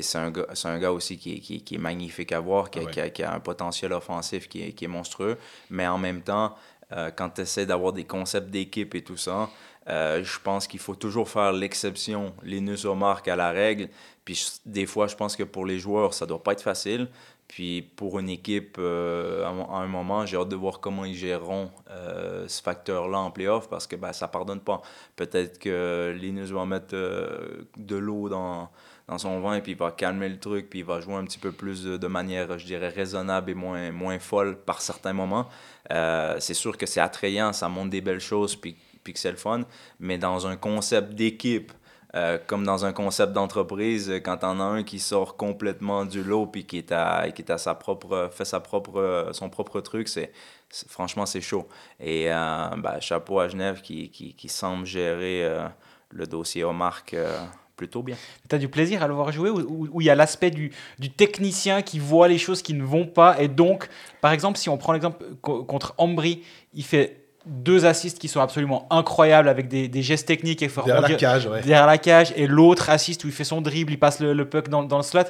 c'est un, gars- un gars aussi qui est, qui, est- qui est magnifique à voir, qui, a- Ah ouais. qui a, qui a un potentiel offensif qui est, qui est monstrueux. Mais en même temps, euh, quand tu essaies d'avoir des concepts d'équipe et tout ça, euh, je pense qu'il faut toujours faire l'exception, Linus Omar à la règle. Puis des fois, je pense que pour les joueurs, ça doit pas être facile. Puis pour une équipe, euh, à, un- moment, j'ai hâte de voir comment ils géreront euh, ce facteur-là en playoff parce que ben, ça pardonne pas. Peut-être que Linus va mettre euh, de l'eau dans, dans son vin et puis il va calmer le truc puis il va jouer un petit peu plus de, manière, je dirais, raisonnable et moins, moins folle par certains moments. Euh, c'est sûr que c'est attrayant, ça montre des belles choses puis, puis que c'est le fun, mais dans un concept d'équipe, euh, comme dans un concept d'entreprise, euh, quand on a un qui sort complètement du lot puis qui est qui sa propre, fait sa propre, son propre truc, c'est, franchement c'est chaud. Et ben, chapeau à Genève qui, qui, qui semble gérer le dossier Omar euh, plutôt bien. T'as du plaisir à le voir jouer ou- ou ou il y a l'aspect du, du technicien qui voit les choses qui ne vont pas et donc, par exemple, si on prend l'exemple co- contre Ambry, il fait deux assists qui sont absolument incroyables avec des, des gestes techniques et derrière la cage, ouais. derrière la cage et l'autre assiste où il fait son dribble, il passe le, le puck dans, dans le slot.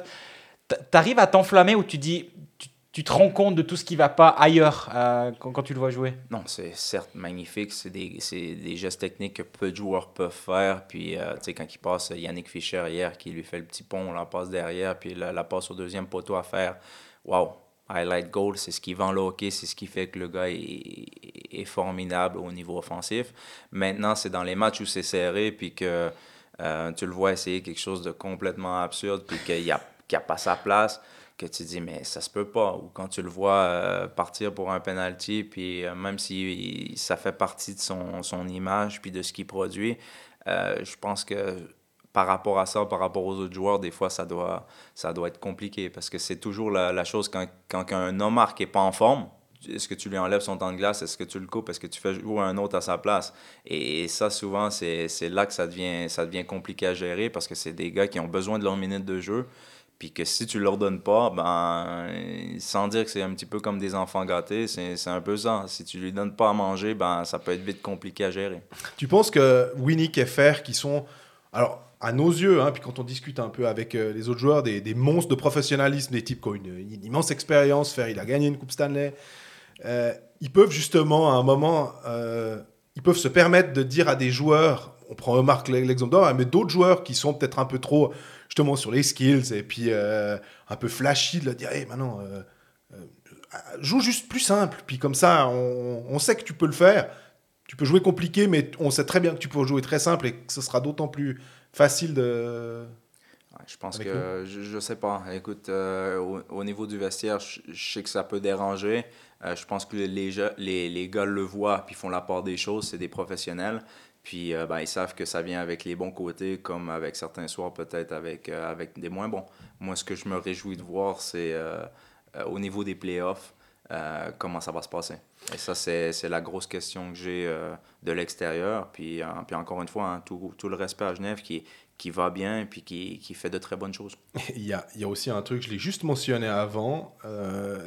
T'arrives à t'enflammer où tu dis, tu, te rends compte de tout ce qui va pas ailleurs euh, quand, tu le vois jouer? Non, c'est certes magnifique. C'est des, des gestes techniques que peu de joueurs peuvent faire. Puis, euh, tu sais, quand il passe Yannick Fischer hier, qui lui fait le petit pont, la passe derrière, puis la, la passe au deuxième poteau à faire. Wow! Highlight goal, c'est ce qui vend le hockey, c'est ce qui fait que le gars est, formidable au niveau offensif. Maintenant, c'est dans les matchs où c'est serré, puis que euh, tu le vois essayer quelque chose de complètement absurde, puis qu'il n'y a, a pas sa place, que tu dis, mais ça se peut pas. Ou quand tu le vois euh, partir pour un penalty, puis euh, même si ça fait partie de son, son image, puis de ce qu'il produit, euh, je pense que par rapport à ça, par rapport aux autres joueurs, des fois, ça doit, ça doit être compliqué parce que c'est toujours la, chose quand, quand un homme qui n'est pas en forme, est-ce que tu lui enlèves son temps de glace? Est-ce que tu le coupes? Est-ce que tu fais jouer un autre à sa place? Et, ça, souvent, c'est c'est là que ça devient, ça devient compliqué à gérer parce que c'est des gars qui ont besoin de leur minute de jeu. Puis que si tu leur donnes pas, ben, sans dire que c'est un petit peu comme des enfants gâtés, c'est un peu ça. Si tu lui donnes pas à manger, ben, ça peut être vite compliqué à gérer. Tu penses que Winnick et Fer, qui sont, alors à nos yeux, hein, puis quand on discute un peu avec euh, les autres joueurs, des, des monstres de professionnalisme, des types qui ont une, immense expérience, Fer, il a gagné une Coupe Stanley, euh, ils peuvent justement à un moment, euh, ils peuvent se permettre de dire à des joueurs, on prend remarque l'exemple d'or, mais d'autres joueurs qui sont peut-être un peu trop justement sur les skills et puis euh, un peu flashy, de leur dire, hey, maintenant, euh, euh, joue juste plus simple, puis comme ça, on, on sait que tu peux le faire. Tu peux jouer compliqué, mais on sait très bien que tu peux jouer très simple et que ce sera d'autant plus facile de. Ouais, je pense Avec que, je, je sais pas. Écoute, euh, au, au niveau du vestiaire, je, je sais que ça peut déranger. Euh, je pense que les, les, les gars le voient puis font la part des choses. C'est des professionnels. Puis euh, ben, ils savent que ça vient avec les bons côtés, comme avec certains soirs, peut-être avec, euh, avec des moins bons. Moi, ce que je me réjouis de voir, c'est euh, au niveau des playoffs, comment ça va se passer. Et ça, c'est la grosse question que j'ai de l'extérieur. Puis, puis encore une fois, hein, tout, tout le respect à Genève qui, qui va bien puis qui, qui fait de très bonnes choses. Il y a, il y a aussi un truc, je l'ai juste mentionné avant,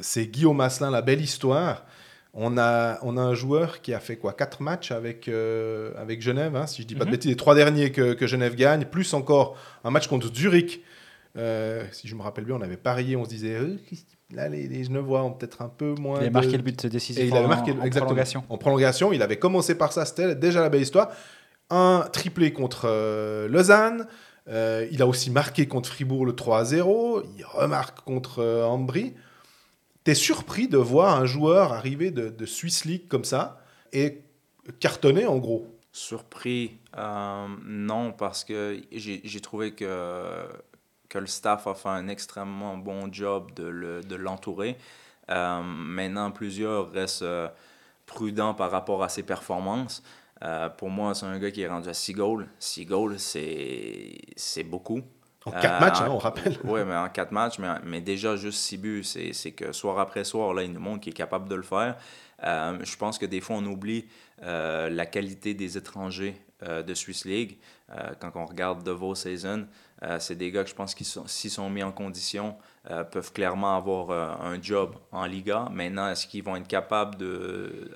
c'est Guillaume Asselin, la belle histoire. On a, on a un joueur qui a fait quoi Quatre matchs avec, euh, avec Genève, hein, si je dis pas de Mhm. bêtises, les trois derniers que, que Genève gagne, plus encore un match contre Zurich. Euh, si je me rappelle bien, on avait parié, on se disait, euh, là, les, les Genevois ont peut-être un peu moins. Il a de- marqué le but décisif Et il en, avait marqué en exactement, prolongation. En prolongation, il avait commencé par ça, c'était déjà la belle histoire. Un triplé contre Lausanne. Il a aussi marqué contre Fribourg le 3-0. Il remarque contre Ambry. T'es surpris de voir un joueur arriver de, de Swiss League comme ça et cartonner en gros? Surpris, euh, non, parce que j'ai trouvé que, que le staff a fait un extrêmement bon job de le- l'entourer. Euh, maintenant, plusieurs restent euh, prudents par rapport à ses performances. Euh, pour moi, c'est un gars qui est rendu à 6 goals. 6 goals, c'est beaucoup. En quatre Euh, matchs, hein, en- on rappelle. Oui, mais en quatre matchs, mais, mais déjà juste six buts, c'est c'est que soir après soir, là, il nous montre qu'il est capable de le faire. Euh, je pense que des fois, on oublie euh, la qualité des étrangers euh, de Swiss League. Euh, quand on regarde De Vos Season, euh, c'est des gars que je pense qu'ils sont, s'ils sont mis en condition, euh, peuvent clairement avoir euh, un job en Liga. Maintenant, est-ce qu'ils vont être capables de,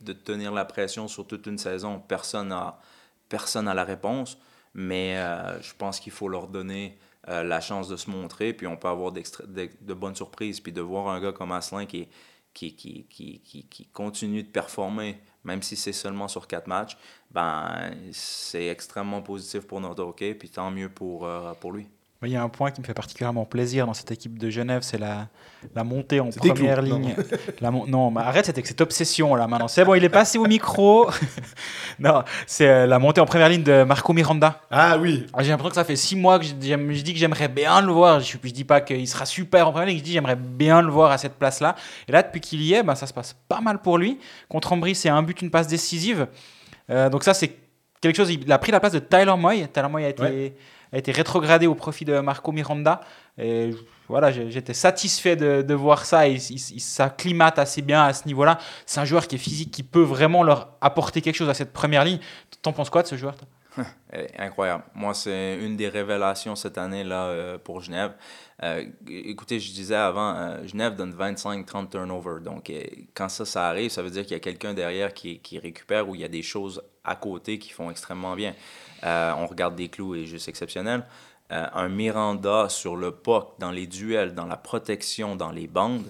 de tenir la pression sur toute une saison? Personne n'a personne n'a la réponse, mais euh, je pense qu'il faut leur donner euh, la chance de se montrer, puis on peut avoir de, de bonnes surprises, puis de voir un gars comme Asselin qui, qui, qui, qui, qui, qui continue de performer, même si c'est seulement sur quatre matchs, ben, c'est extrêmement positif pour notre hockey, puis tant mieux pour, euh, pour lui. Il y a un point qui me fait particulièrement plaisir dans cette équipe de Genève, c'est la, la montée en première Clou, non. ligne. La non, mais arrête cette, cette obsession là maintenant. C'est bon, il est passé au micro. non, c'est euh, la montée en première ligne de Marco Miranda. Ah oui, Ah, J'ai l'impression que ça fait six mois que je, dis que j'aimerais bien le voir. Je, je dis pas qu'il sera super en première ligne, je dis j'aimerais bien le voir à cette place-là. Et là, depuis qu'il y est, ben, ça se passe pas mal pour lui. Contre Ambry, c'est un but, une passe décisive. Euh, donc ça, c'est quelque chose. Il a pris la place de Tyler Moy. Tyler Moy a été, Ouais. A été rétrogradé au profit de Marco Miranda. Et voilà, j'étais satisfait de, voir ça. Il, il- il s'acclimate assez bien à ce niveau-là. C'est un joueur qui est physique, qui peut vraiment leur apporter quelque chose à cette première ligne. T'en penses quoi de ce joueur Eh, Incroyable. Moi, c'est une des révélations cette année là euh, pour Genève. Euh, écoutez, je disais avant, euh, Genève donne 25-30 turnovers. Donc, quand ça, ça arrive, ça veut dire qu'il y a quelqu'un derrière qui récupère ou il y a des choses à côté qui font extrêmement bien. Euh, on regarde des clous et juste exceptionnel. Euh, un Miranda sur le puck, dans les duels, dans la protection, dans les bandes,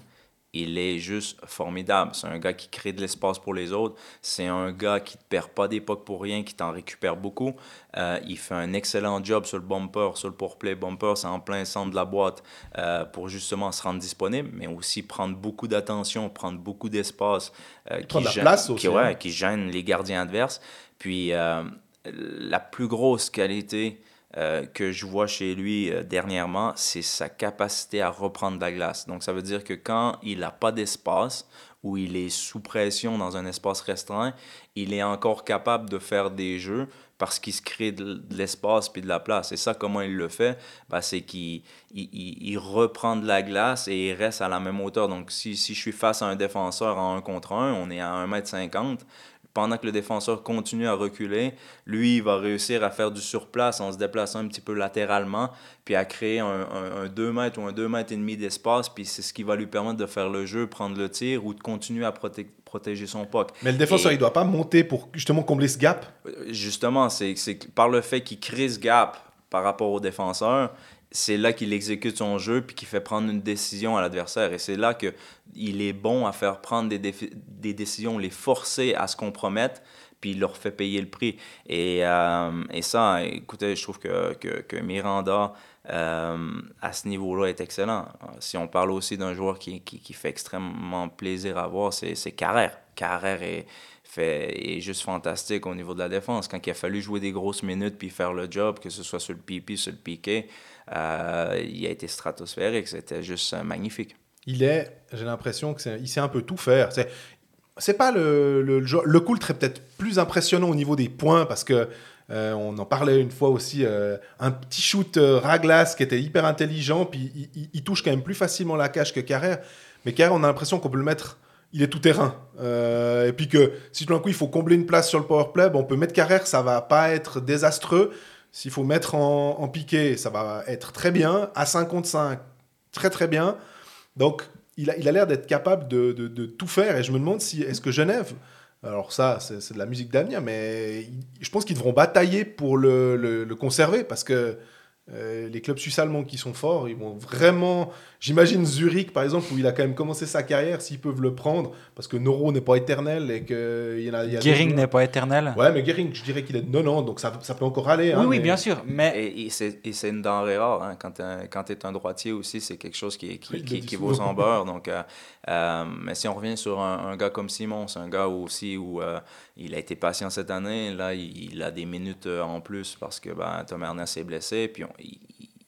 il est juste formidable. C'est un gars qui crée de l'espace pour les autres. C'est un gars qui ne te perd pas des pucks pour rien, qui t'en récupère beaucoup. Euh, il fait un excellent job sur le bumper, sur le pour-play. Bumper, c'est en plein centre de la boîte euh, pour justement se rendre disponible, mais aussi prendre beaucoup d'attention, prendre beaucoup d'espace. euh, qui gêne- place qui- aussi, ouais, hein. qui gêne les gardiens adverses. Puis la plus grosse qualité euh, que je vois chez lui euh, dernièrement, c'est sa capacité à reprendre la glace. Donc ça veut dire que quand il n'a pas d'espace ou il est sous pression dans un espace restreint, il est encore capable de faire des jeux parce qu'il se crée de, l'espace puis de la place. Et ça, comment il le fait? Ben, c'est qu'il il, il- il reprend de la glace et il reste à la même hauteur. Donc si, si je suis face à un défenseur en 1 contre 1, on est à 1m50, pendant que le défenseur continue à reculer, lui, il va réussir à faire du surplace en se déplaçant un petit peu latéralement, puis à créer un, 2 mètres ou un 2 mètres et demi d'espace, puis c'est ce qui va lui permettre de faire le jeu, prendre le tir ou de continuer à protéger son puck. Mais le défenseur, il doit pas monter pour justement combler ce gap? Justement, c'est par le fait qu'il crée ce gap par rapport au défenseur, c'est là qu'il exécute son jeu puis qu'il fait prendre une décision à l'adversaire. Et c'est là que il est bon à faire prendre des, des décisions, les forcer à se compromettre, puis il leur fait payer le prix. Et, euh, et ça, écoutez, je trouve que, que, que Miranda, euh, à ce niveau-là, est excellent. Si on parle aussi d'un joueur qui, qui, qui fait extrêmement plaisir à voir, c'est Carrère. Carrère est, fait, est juste fantastique au niveau de la défense. Quand il a fallu jouer des grosses minutes puis faire le job, que ce soit sur le PP, sur le piqué, euh, il a été stratosphérique. C'était juste euh, magnifique. Il est, j'ai l'impression qu'il sait un peu tout faire. C'est, c'est pas le, le, le, Coultre est peut-être plus impressionnant au niveau des points parce que euh, on en parlait une fois aussi, un petit shoot euh, qui était hyper intelligent, puis il, il- il touche quand même plus facilement la cage que Carrère. Mais Carrère, on a l'impression qu'on peut le mettre, il est tout terrain. Et puis que si tout d'un coup il faut combler une place sur le powerplay, bon, on peut mettre Carrère, ça va pas être désastreux. S'il faut mettre en, en piqué, ça va être très bien. À 5 contre 5, très très bien. Donc, il a il a l'air d'être capable de, de- tout faire. Et je me demande si est-ce que Genève, alors ça, c'est de la musique d'avenir, mais je pense qu'ils devront batailler pour le, le- le conserver parce que euh, les clubs suisses allemands qui sont forts, ils vont vraiment. J'imagine Zurich, par exemple, où il a quand même commencé sa carrière, s'ils peuvent le prendre, parce que Noro n'est pas éternel et que il y en a. il y a Gehring des- n'est pas éternel. Ouais, mais Gehring, je dirais qu'il est de 90, donc ça, ça peut encore aller. hein, oui, oui, mais- bien sûr. Mais Et, et c'est une denrée rare. Hein. Quand tu es un droitier aussi, c'est quelque chose qui, qui, Oui, il le qui, dit qui vaut son beurre. Donc, euh, euh, mais si on revient sur un, un gars comme Simon, c'est un gars aussi où euh, il a été patient cette année. Là, il, a des minutes euh, en plus parce que ben, Tom Ernest est blessé. Puis il,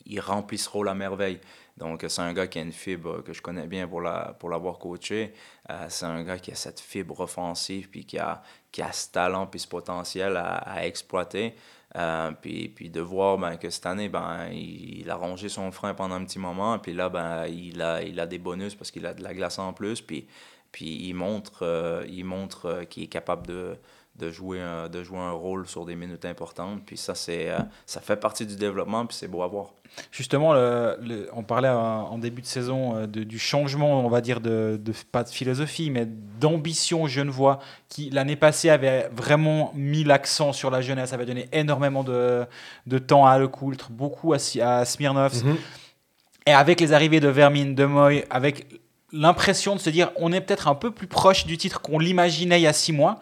il remplit ce rôle à merveille. Donc, c'est un gars qui a une fibre que je connais bien pour la pour l'avoir coaché. Euh, c'est un gars qui a cette fibre offensive puis qui a, ce talent puis ce potentiel à, exploiter. Euh, puis, puis de voir ben, que cette année, ben, il, il a rongé son frein pendant un petit moment, puis là, ben, il, a, il a des bonus parce qu'il a de la glace en plus, puis, puis il montre, euh, il montre euh, qu'il est capable de, de, jouer un, de jouer un rôle sur des minutes importantes, puis ça, c'est, euh, ça fait partie du développement, puis c'est beau à voir. Justement, le- le- on parlait en début de saison de- du changement, on va dire, de, de- pas de philosophie, mais d'ambition genevois, qui l'année passée avait vraiment mis l'accent sur la jeunesse, avait donné énormément de, de temps à Le Coultre, beaucoup à, à Smirnov. Mhm. Et avec les arrivées de Vermine, de Moy, avec l'impression de se dire on est peut-être un peu plus proche du titre qu'on l'imaginait il y a six mois,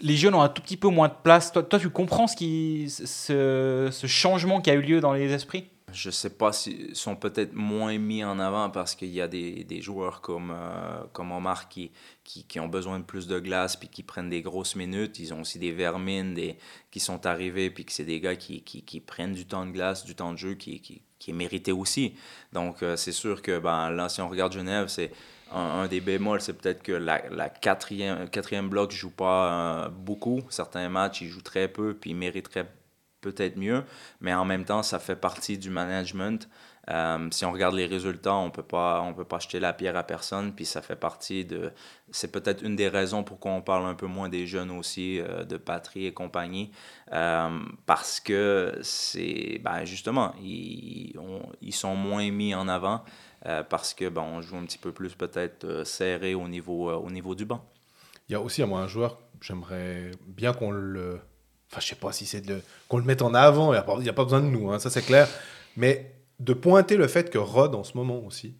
les jeunes ont un tout petit peu moins de place. Toi, toi tu comprends ce, qui, ce, ce changement qui a eu lieu dans les esprits? Je sais pas s'ils sont peut-être moins mis en avant parce qu'il y a des, des joueurs comme, euh, comme Omar qui, qui, qui ont besoin de plus de glace puis qui prennent des grosses minutes. Ils ont aussi des vermines des, qui sont arrivés puis que c'est des gars qui, qui, qui prennent du temps de glace, du temps de jeu qui, qui, qui est mérité aussi. Donc euh, c'est sûr que ben, là, si on regarde Genève, c'est un, des bémols, c'est peut-être que la, la quatrième, quatrième bloc ne joue pas euh, beaucoup. Certains matchs, ils jouent très peu puis ils mériteraient peut-être mieux, mais en même temps, ça fait partie du management. Euh, si on regarde les résultats, on peut pas, on peut pas jeter la pierre à personne, puis ça fait partie de. C'est peut-être une des raisons pourquoi on parle un peu moins des jeunes aussi, euh, de patrie et compagnie, euh, parce que c'est, ben justement, ils, ils sont moins mis en avant parce que ben, on joue un petit peu plus peut-être serré au niveau, au niveau du banc. Il y a aussi à moi un joueur, j'aimerais bien qu'on le. Enfin, je sais pas si c'est de qu'on le mette en avant, il n'y a, pas- il y a pas besoin de nous, hein, ça c'est clair. Mais de pointer le fait que Rod, en ce moment aussi,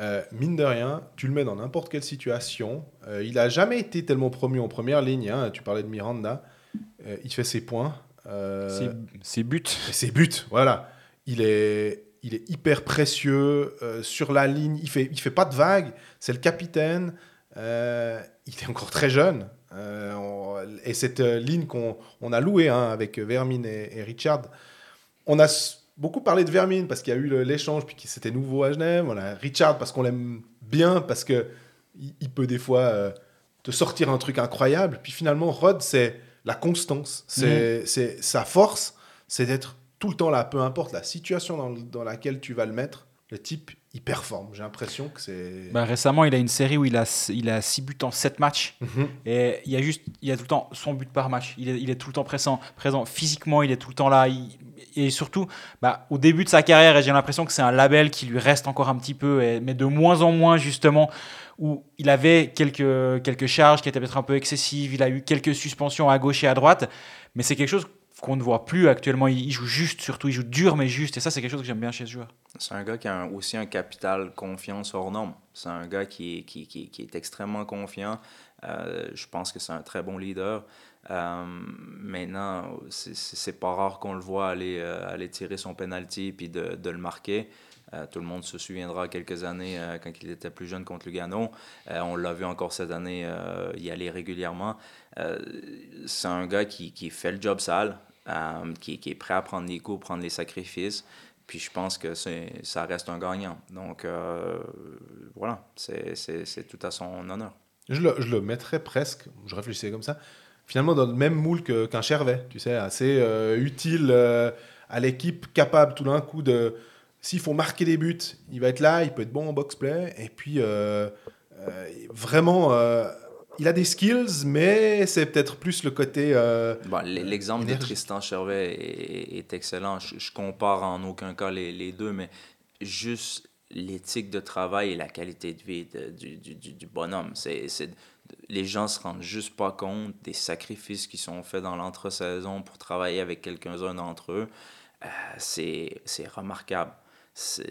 euh, mine de rien, tu le mets dans n'importe quelle situation. euh, il a jamais été tellement promu en première ligne. hein, tu parlais de Miranda. euh, il fait ses points. euh, C'est but. et ses buts, voilà. Il est, il est hyper précieux sur la ligne. Il fait, il fait pas de vagues. C'est le capitaine. Il est encore très jeune. Euh, on- et cette euh, ligne qu'on on a louée hein, avec Vermine et, et Richard, on a beaucoup parlé de Vermine parce qu'il y a eu l'échange puis que c'était nouveau à Genève. On a Richard parce qu'on l'aime bien parce que il, il peut des fois euh, te sortir un truc incroyable. Puis finalement, Rod, c'est la constance. C'est c'est sa force, c'est d'être tout le temps là, peu importe la situation dans, dans laquelle tu vas le mettre. Le type, il performe. J'ai l'impression que c'est. Bah, récemment, il a une série où il a, il a 6 buts en 7 matchs. Mhm. Et il y a juste, il y a tout le temps son but par match. Il est, il est tout le temps présent, présent. Physiquement, il est tout le temps là. Il- et surtout, bah, au début de sa carrière, et j'ai l'impression que c'est un label qui lui reste encore un petit peu, et- mais de moins en moins justement, où il avait quelques, quelques charges qui étaient peut-être un peu excessives. Il a eu quelques suspensions à gauche et à droite. Mais c'est quelque chose qu'on ne voit plus actuellement. Il joue juste, surtout, il joue dur mais juste. Et ça, c'est quelque chose que j'aime bien chez ce joueur. C'est un gars qui a aussi un capital confiance hors norme. C'est un gars qui est, qui, qui- qui est extrêmement confiant. Euh, je pense que c'est un très bon leader. Euh, maintenant, c'est- pas rare qu'on le voit aller, euh, aller tirer son penalty puis de, de le marquer. Euh, tout le monde se souviendra quelques années quand il était plus jeune contre Lugano. On l'a vu encore cette année y aller régulièrement. C'est un gars qui, fait le job sale, qui, qui est prêt à prendre les coups, prendre les sacrifices. Puis je pense que ça reste un gagnant. Donc euh, voilà, c'est, tout à son honneur. Je le, je le mettrais presque, je réfléchissais comme ça, finalement dans le même moule qu'un Chervet, tu sais, assez euh, utile euh, à l'équipe, capable tout d'un coup de. S'il faut marquer des buts, il va être là, il peut être bon en box-play, et puis vraiment, il a des skills, mais c'est peut-être plus le côté. euh, Bon, l'exemple de. Tristan Chervet est, est excellent. Je, je compare en aucun cas les, les deux, mais juste l'éthique de travail et la qualité de vie de- du, du, du- du bonhomme. C'est, les gens se rendent juste pas compte des sacrifices qui sont faits dans l'entre-saison pour travailler avec quelques-uns d'entre eux. Euh, c'est, remarquable.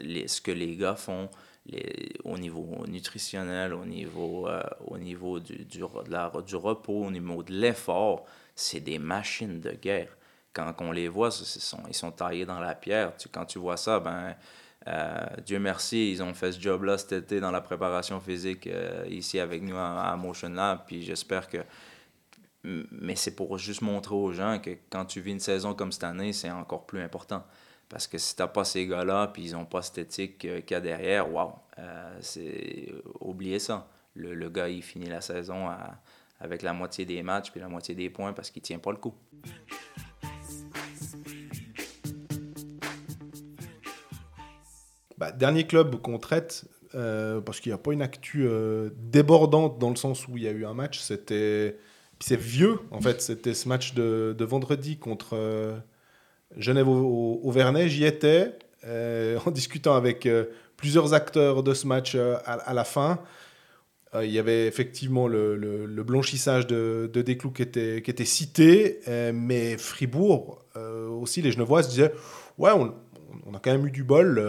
Les- ce que les gars font au niveau nutritionnel, au niveau, euh, au niveau du, du, la- du repos, au niveau de l'effort, c'est des machines de guerre. Quand on les voit, ils sont taillés dans la pierre. Quand tu vois ça, ben, euh, Dieu merci, ils ont fait ce job-là cet été dans la préparation physique euh, ici avec nous à, à Motion Lab. Puis j'espère que. Mais c'est pour juste montrer aux gens que quand tu vis une saison comme cette année, c'est encore plus important. Parce que si t'as pas ces gars-là, puis ils ont pas cette éthique euh, qu'il y a derrière, waouh, euh, c'est oubliez ça. Le, le gars, il finit la saison avec la moitié des matchs puis la moitié des points parce qu'il tient pas le coup. Bah, dernier club qu'on traite, euh, parce qu'il n'y a pas une actu euh, débordante dans le sens où il y a eu un match, c'était. C'est vieux, en fait, c'était ce match de, de vendredi contre euh, Genève au, au- Vernet. J'y étais, euh, en discutant avec euh, plusieurs acteurs de ce match euh, à, la fin. Il y avait effectivement le, blanchissage de, de Desclous qui était, cité, mais Fribourg, aussi, les Genevois se disaient Ouais, on, a quand même eu du bol,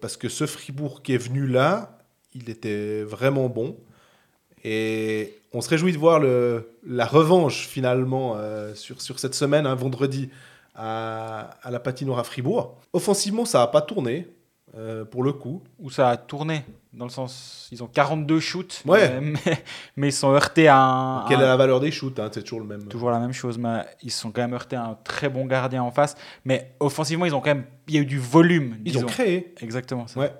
parce que ce Fribourg qui est venu là, il était vraiment bon. Et on se réjouit de voir la revanche finalement sur, sur cette semaine, un vendredi, à, à la patinoire à Fribourg. Offensivement, ça n'a pas tourné, euh, pour le coup. Où ça a tourné, dans le sens, ils ont 42 shoots, Ouais. euh, mais, mais ils sont heurtés à un, Quelle est la valeur des shoots hein, C'est toujours le même. toujours la même chose, mais ils sont quand même heurtés à un très bon gardien en face. Mais offensivement, ils ont quand même, il y a eu du volume. Ils ont créé. Exactement. ça. Ouais.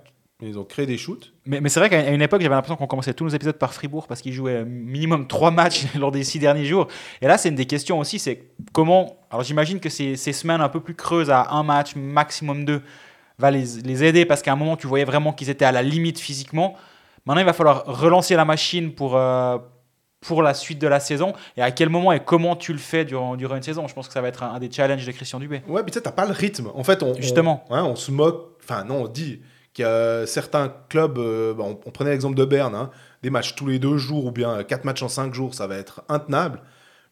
Ils ont créé des shoots. Mais, mais c'est vrai qu'à une époque, j'avais l'impression qu'on commençait tous nos épisodes par Fribourg parce qu'ils jouaient minimum trois matchs lors des six derniers jours. Et là, c'est une des questions aussi, c'est comment... Alors j'imagine que ces, ces semaines un peu plus creuses à un match, maximum deux, va les, les aider parce qu'à un moment, tu voyais vraiment qu'ils étaient à la limite physiquement. Maintenant, il va falloir relancer la machine pour, euh, pour la suite de la saison. Et à quel moment et comment tu le fais durant, durant une saison? Je pense que ça va être un, un des challenges de Christian Dubé. Ouais, mais tu sais, t'as pas le rythme. En fait, on, Justement. on, hein, on se moque. Enfin, non, on dit qu'il y a certains clubs. euh, on, prenait l'exemple de Berne, hein, des matchs tous les deux jours ou bien quatre matchs en cinq jours, ça va être intenable.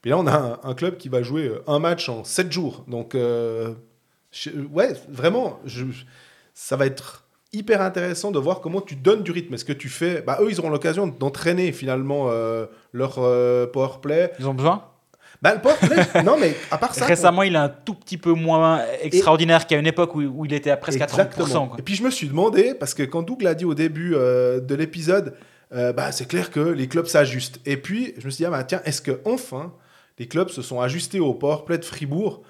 Puis là, on a un, club qui va jouer euh, un match en sept jours. Donc, euh, ouais, vraiment, ça va être hyper intéressant de voir comment tu donnes du rythme. Est-ce que tu fais. Bah, eux, ils auront l'occasion d'entraîner finalement leur power play. Ils ont besoin? Bah, le play, non, mais à part ça. Récemment, il est un tout petit peu moins extraordinaire qu'à une époque où, où il était à presque à 30%. quoi. Et puis je me suis demandé, parce que quand Doug l'a dit au début euh, de l'épisode, euh, bah, c'est clair que les clubs s'ajustent. Et puis je me suis dit, ah, bah, tiens, est-ce que enfin les clubs se sont ajustés au powerplay de Fribourg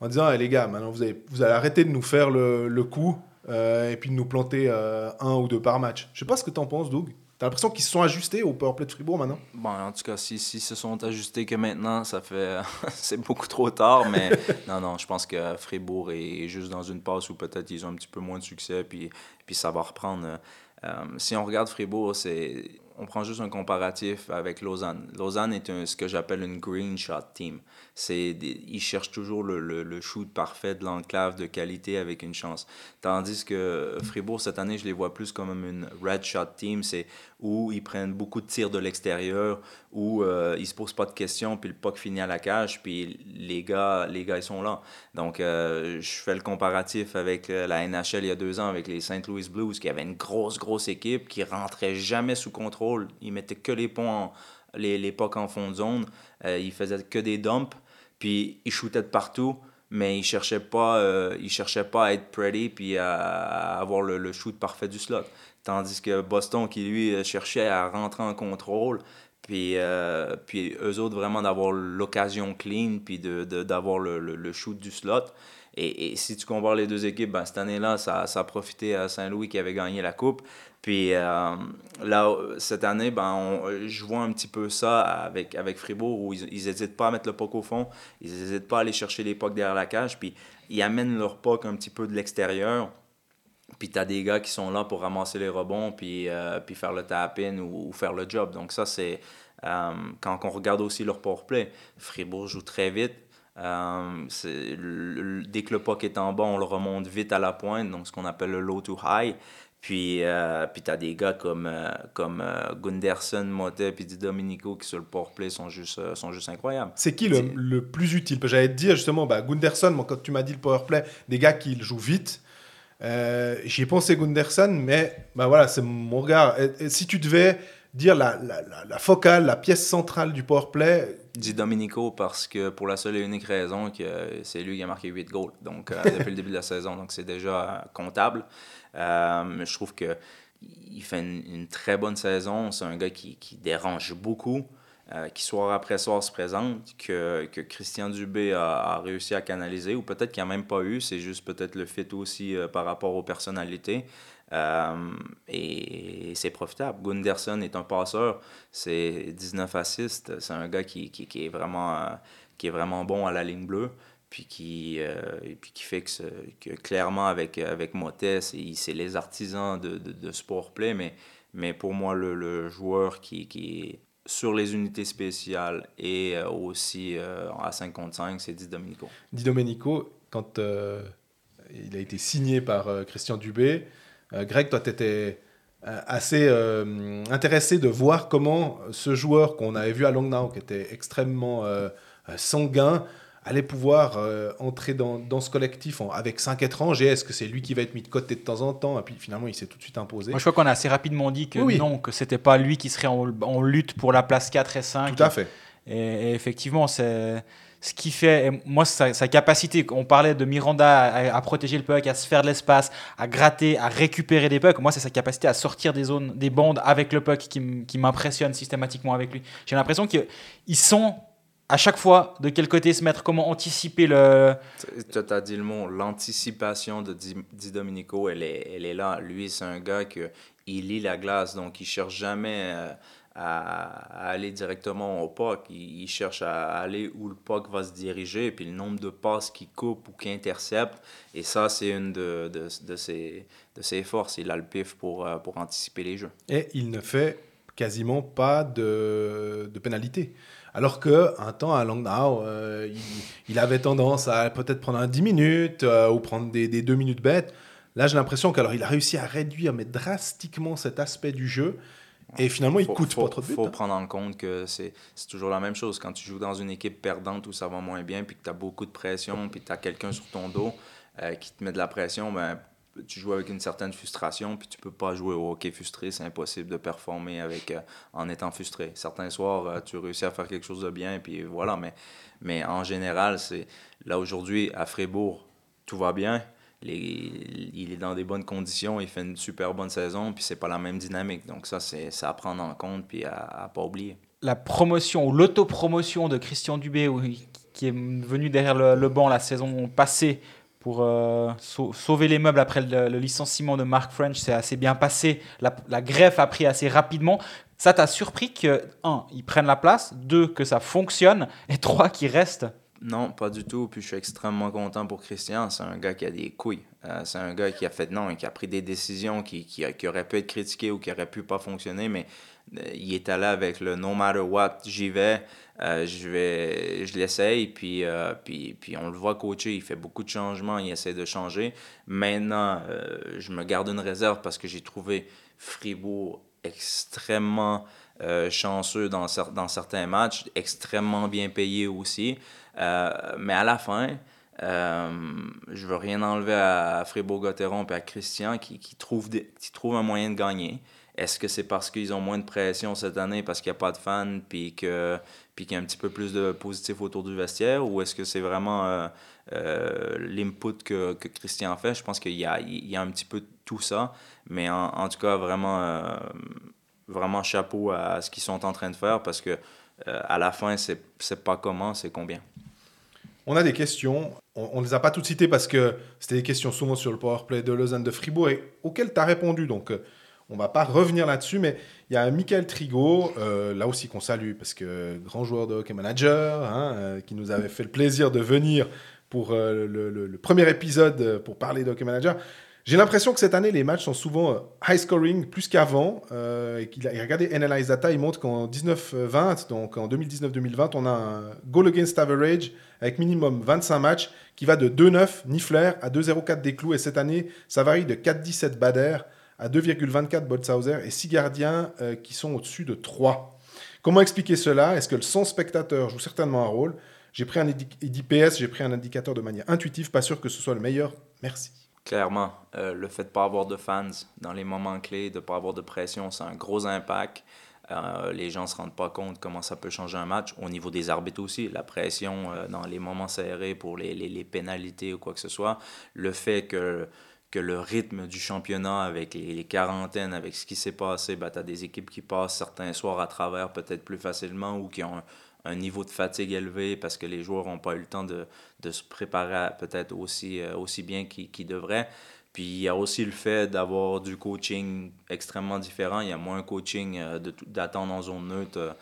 en disant, Eh, les gars, maintenant vous, avez, vous allez arrêter de nous faire le, le coup euh, et puis de nous planter un ou deux par match. Je sais pas ce que t'en penses, Doug. T'as l'impression qu'ils se sont ajustés au powerplay de Fribourg maintenant? Bon, en tout cas, si, si se sont ajustés que maintenant, ça fait. c'est beaucoup trop tard, mais non, non, je pense que Fribourg est juste dans une passe où peut-être ils ont un petit peu moins de succès, puis, puis ça va reprendre. Euh, si on regarde Fribourg, c'est on prend juste un comparatif avec Lausanne. Lausanne est un, ce que j'appelle une green shot team. C'est ils cherchent toujours le, le, le shoot parfait de l'enclave de qualité avec une chance. Tandis que Fribourg, cette année, je les vois plus comme une red shot team. C'est où ils prennent beaucoup de tirs de l'extérieur, où euh, ils se posent pas de questions, puis le puck finit à la cage, puis les gars, les gars ils sont là. Donc, euh, je fais le comparatif avec euh, la NHL il y a deux ans, avec les St. Louis Blues, qui avaient une grosse, grosse équipe, qui rentrait jamais sous contrôle. Ils mettaient que les ponts, en, les, les pucks en fond de zone. Euh, ils faisaient que des dumps, puis ils shootaient de partout mais il cherchait pas euh, il cherchait pas à être pretty puis à, avoir le, le, shoot parfait du slot. Tandis que Boston qui lui cherchait à rentrer en contrôle puis euh, puis eux autres vraiment d'avoir l'occasion clean puis de d'avoir le, le, le, shoot du slot et, si tu compares les deux équipes ben, cette année-là ça, ça a profité à Saint-Louis qui avait gagné la coupe puis euh, là, cette année, ben, on, je vois un petit peu ça avec, avec Fribourg où ils n'hésitent pas à mettre le puck au fond, ils n'hésitent pas à aller chercher les pucks derrière la cage, puis ils amènent leur puck un petit peu de l'extérieur. Puis tu as des gars qui sont là pour ramasser les rebonds, puis, euh, puis faire le tap-in ou, ou, faire le job. Donc ça, c'est euh, quand on regarde aussi leur powerplay. Fribourg joue très vite. Euh, le, dès que le puck est en bas, on le remonte vite à la pointe, donc ce qu'on appelle le low to high. Puis, euh, puis tu as des gars comme, euh, comme euh, Gunderson, Motet, puis Di Domenico qui sur le powerplay sont juste, sont juste incroyables. C'est qui le, le, plus utile? J'allais te dire justement, bah, Gunderson, moi, quand tu m'as dit le powerplay, des gars qui jouent vite, j'y ai pensé Gunderson, mais bah, voilà, c'est mon regard. Et, et si tu devais dire la, la, la, la, focale, la pièce centrale du powerplay. Di Domenico parce que pour la seule et unique raison que c'est lui qui a marqué 8 goals donc, euh, depuis le début de la saison, donc c'est déjà comptable. Euh, je trouve que il fait une, très bonne saison. C'est un gars qui, qui dérange beaucoup, euh, qui soir après soir se présente, que, que Christian Dubé a, a, réussi à canaliser, ou peut-être qu'il n'y a même pas eu, c'est juste peut-être le fit aussi euh, par rapport aux personnalités. Euh, et c'est profitable. Gunderson est un passeur, c'est 19 assists, c'est un gars qui, qui, qui, est vraiment, qui est vraiment bon à la ligne bleue puis qui, euh, puis qui fait que, clairement avec, avec c'est les artisans de, de, sport play, mais, mais pour moi, le, le joueur qui, qui est sur les unités spéciales et euh, aussi euh, à 5 contre 5, c'est Di Domenico. Di Domenico, quand euh, il a été signé par euh, Christian Dubé, euh, Greg, toi, tu étais assez intéressé de voir comment ce joueur qu'on avait vu à Langnau, qui était extrêmement sanguin, allait pouvoir euh, entrer dans, dans, ce collectif en, avec 5 étrangers Est-ce que c'est lui qui va être mis de côté de temps en temps? Et puis finalement, il s'est tout de suite imposé. Moi, je crois qu'on a assez rapidement dit que oui. non, que c'était pas lui qui serait en, en, lutte pour la place 4 et 5. Tout à fait. Et, et effectivement, c'est ce qui fait, moi, sa, capacité, on parlait de Miranda à, protéger le puck, à se faire de l'espace, à gratter, à récupérer des pucks. Moi, c'est sa capacité à sortir des zones, des bandes avec le puck qui m'impressionne systématiquement avec lui. J'ai l'impression qu'ils sont à chaque fois de quel côté se mettre, comment anticiper le. Tu as dit le mot, l'anticipation de Di, Di, Domenico, elle est, elle est là. Lui, c'est un gars qui lit la glace, donc il cherche jamais à, aller directement au puck. Il, cherche à aller où le puck va se diriger, puis le nombre de passes qu'il coupe ou qu'il intercepte. Et ça, c'est une de, de, de, ses, de ses forces. Il a le pif pour, euh, pour anticiper les jeux. Et il ne fait quasiment pas de, de pénalité. Alors qu'un temps à Langnau, euh, il, il, avait tendance à peut-être prendre un 10 minutes euh, ou prendre des, des 2 minutes bêtes. Là, j'ai l'impression qu'il a réussi à réduire mais drastiquement cet aspect du jeu. Et finalement, il faut, coûte faut, pas trop de buts. Il faut hein. prendre en compte que c'est toujours la même chose. Quand tu joues dans une équipe perdante où ça va moins bien, puis que tu as beaucoup de pression, puis tu as quelqu'un sur ton dos euh, qui te met de la pression, ben, tu joues avec une certaine frustration, puis tu peux pas jouer au hockey frustré. C'est impossible de performer avec, euh, en étant frustré. Certains soirs, euh, tu réussis à faire quelque chose de bien, puis voilà. Mais, mais en général, c'est là aujourd'hui, à Fribourg, tout va bien. Il est dans des bonnes conditions, il fait une super bonne saison, puis c'est pas la même dynamique. Donc ça, c'est à prendre en compte, puis à, à pas oublier. La promotion ou l'autopromotion de Christian Dubé, qui est venu derrière le, banc la saison passée, pour euh, sau- sauver les meubles après le, le licenciement de Mark French. C'est assez bien passé. La, la greffe a pris assez rapidement. Ça t'a surpris que, un, ils prennent la place, deux, que ça fonctionne, et trois, qu'ils restent Non, pas du tout. Puis je suis extrêmement content pour Christian. C'est un gars qui a des couilles. Euh, c'est un gars qui a fait non et qui a pris des décisions qui, auraient pu être critiquées ou qui auraient pu pas fonctionner, mais euh, il est allé avec le no matter what, j'y vais, euh, je vais, je l'essaye, puis, puis, puis on le voit coacher, il fait beaucoup de changements, il essaie de changer. Maintenant, je me garde une réserve parce que j'ai trouvé Fribourg extrêmement euh, chanceux dans, dans certains matchs, extrêmement bien payé aussi. Euh, mais à la fin, euh, je veux rien enlever à Fribourg-Gotteron et à Christian qui, qui, trouvent qui trouvent un moyen de gagner. Est-ce que c'est parce qu'ils ont moins de pression cette année, parce qu'il n'y a pas de fans, puis qu'il y a un petit peu plus de positif autour du vestiaire, ou est-ce que c'est vraiment euh, l'input que, que Christian fait? Je pense qu'il y a, un petit peu tout ça, mais en, tout cas, vraiment, vraiment chapeau à ce qu'ils sont en train de faire, parce que euh, à la fin, c'est pas comment, c'est combien. On a des questions. On ne les a pas toutes citées parce que c'était des questions souvent sur le powerplay de Lausanne de Fribourg et auxquelles tu as répondu. Donc, euh, on va pas revenir là-dessus. Mais il y a Michael Trigo, euh, là aussi qu'on salue parce que grand joueur de hockey manager, hein, qui nous avait fait le plaisir de venir pour le, premier épisode pour parler de hockey manager. J'ai l'impression que cette année, les matchs sont souvent euh, high scoring plus qu'avant. Euh, et qu'il a il a regardé NLI's Data, il montre qu'en 19-20, donc en 2019-2020, on a un goal against average avec minimum 25 matchs qui va de 2-9 Niffler à 2-0-4 des. Et cette année, ça varie de 4-17 Bader à 2,24 Boltzhauser et 6 gardiens euh, qui sont au-dessus de 3. Comment expliquer cela? Est-ce que le son spectateur joue certainement un rôle? J'ai pris un IDPS, j'ai pris un indicateur de manière intuitive, pas sûr que ce soit le meilleur. Merci. Clairement, euh, le fait de ne pas avoir de fans dans les moments clés, de ne pas avoir de pression, c'est un gros impact. Euh, les gens ne se rendent pas compte comment ça peut changer un match. Au niveau des arbitres aussi, la pression euh, dans les moments serrés pour les, les, les pénalités ou quoi que ce soit. Le fait que, que le rythme du championnat avec les, les quarantaines, avec ce qui s'est passé, ben, tu as des équipes qui passent certains soirs à travers peut-être plus facilement ou qui ont un, un niveau de fatigue élevé parce que les joueurs n'ont pas eu le temps de, de se préparer peut-être aussi, euh, aussi bien qu'ils qu'ils devraient. Puis il y a aussi le fait d'avoir du coaching extrêmement différent. Il y a moins de coaching euh, d'attendre en zone neutre. euh,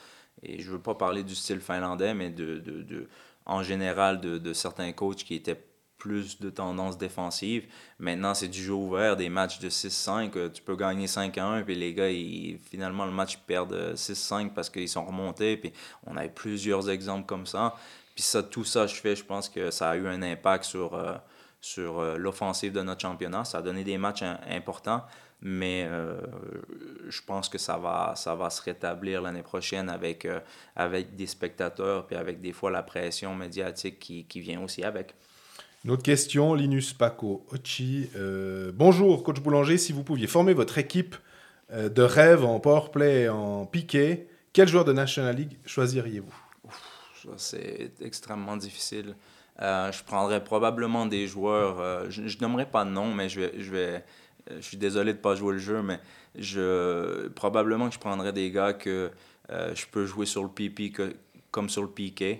et je ne veux pas parler du style finlandais, mais de, de, de- en général de certains coachs qui étaient plus de tendance défensive. Maintenant, c'est du jeu ouvert, des matchs de 6-5. euh, Tu peux gagner 5-1, puis les gars, ils, finalement, le match ils perdent euh, 6-5 parce qu'ils sont remontés. Puis on a eu plusieurs exemples comme ça. Puis ça, tout ça, je fais, je pense que ça a eu un impact sur, euh, sur l'offensive de notre championnat. Ça a donné des matchs im- importants, mais je pense que ça va, ça va se rétablir l'année prochaine avec, avec des spectateurs, puis avec des fois la pression médiatique qui, qui vient aussi avec. Une autre question, Linus Paco Ochi. Euh, bonjour, coach Boulanger. Si vous pouviez former votre équipe euh, de rêve en powerplay et en piqué, quel joueur de National League choisiriez-vous? C'est extrêmement difficile. Euh, je prendrais probablement des joueurs. je ne nommerai pas de nom, mais je vais. Je, vais, je suis désolé de ne pas jouer le jeu, mais je, probablement que je prendrais des gars que je peux jouer sur le que- comme sur le piqué.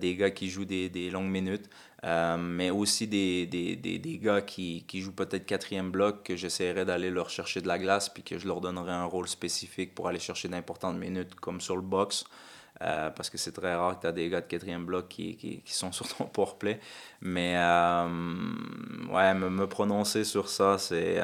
des gars qui jouent des longues minutes, euh, mais aussi des, des, des, des gars qui, qui jouent peut-être quatrième bloc, que j'essaierais d'aller leur chercher de la glace, puis que je leur donnerais un rôle spécifique pour aller chercher d'importantes minutes, comme sur le box. Euh, parce que c'est très rare que tu as des gars de quatrième bloc qui, qui, qui sont sur ton powerplay. Mais euh, ouais, me, me prononcer sur ça, c'est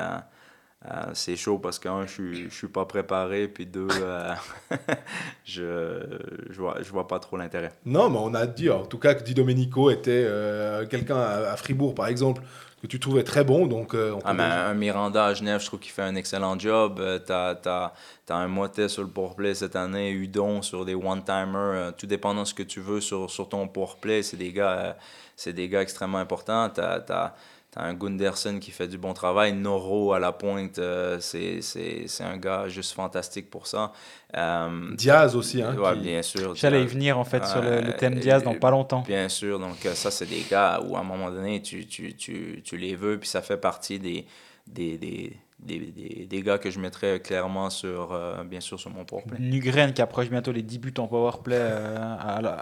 euh, c'est chaud parce que, un, je je suis pas préparé, puis deux, euh, je, je, vois, je vois pas trop l'intérêt. Non, mais on a dit en tout cas que Di Domenico était euh, quelqu'un à, à Fribourg, par exemple, que tu trouvais très bon. Donc, on Ah, mais un Miranda à Genève, je trouve qu'il fait un excellent job. T'as as, un Motet sur le powerplay cette année, Udon sur des one-timers, tout dépendant de ce que tu veux sur, sur ton powerplay. C'est des, gars, c'est des gars extrêmement importants. As, un Gunderson qui fait du bon travail. Noro à la pointe, euh, c'est c'est- c'est un gars juste fantastique pour ça. Euh, Diaz aussi. Hein, ouais, qui- bien sûr. J'allais y venir en fait sur le, le thème Diaz dans pas longtemps. Bien sûr, donc euh, ça, c'est des gars où à un moment donné, tu, tu, tu, tu les veux, puis ça fait partie des, des, des, des, des, des gars que je mettrais clairement sur, euh, bien sûr, sur mon powerplay. Nugren qui approche bientôt les 10 buts en powerplay, euh,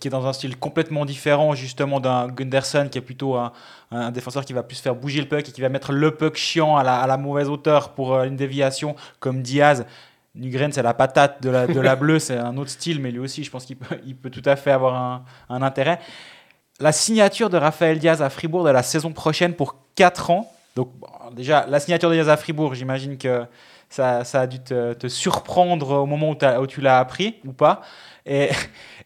qui est dans un style complètement différent justement d'un Gunderson qui est plutôt un, un défenseur qui va plus faire bouger le puck et qui va mettre le puck chiant à la, à la mauvaise hauteur pour euh, une déviation comme Diaz. Nugren c'est la patate de la, de la bleue, c'est un autre style, mais lui aussi je pense qu'il peut, il peut tout à fait avoir un, un intérêt. La signature de Raphaël Diaz à Fribourg de la saison prochaine pour 4 ans. Donc bon, déjà, la signature de Diaz à Fribourg, j'imagine que ça, ça a dû te, te surprendre au moment où, tu l'as appris ou pas. Et,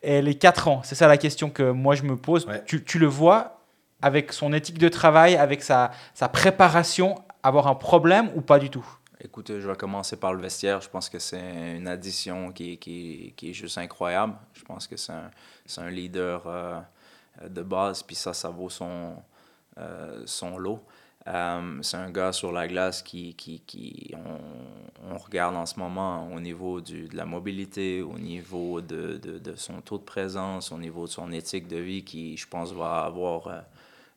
et les 4 ans, c'est ça la question que moi je me pose. Ouais. Tu, tu le vois avec son éthique de travail, avec sa, sa préparation, avoir un problème ou pas du tout? Écoutez, je vais commencer par le vestiaire. Je pense que c'est une addition qui, qui, qui est juste incroyable. Je pense que c'est un, leader euh, de base, puis ça, ça vaut son, euh, son lot. Euh, c'est un gars sur la glace qui, qui, qui on, on regarde en ce moment au niveau du, de la mobilité, au niveau de, de, de son taux de présence, au niveau de son éthique de vie qui, je pense, va avoir euh,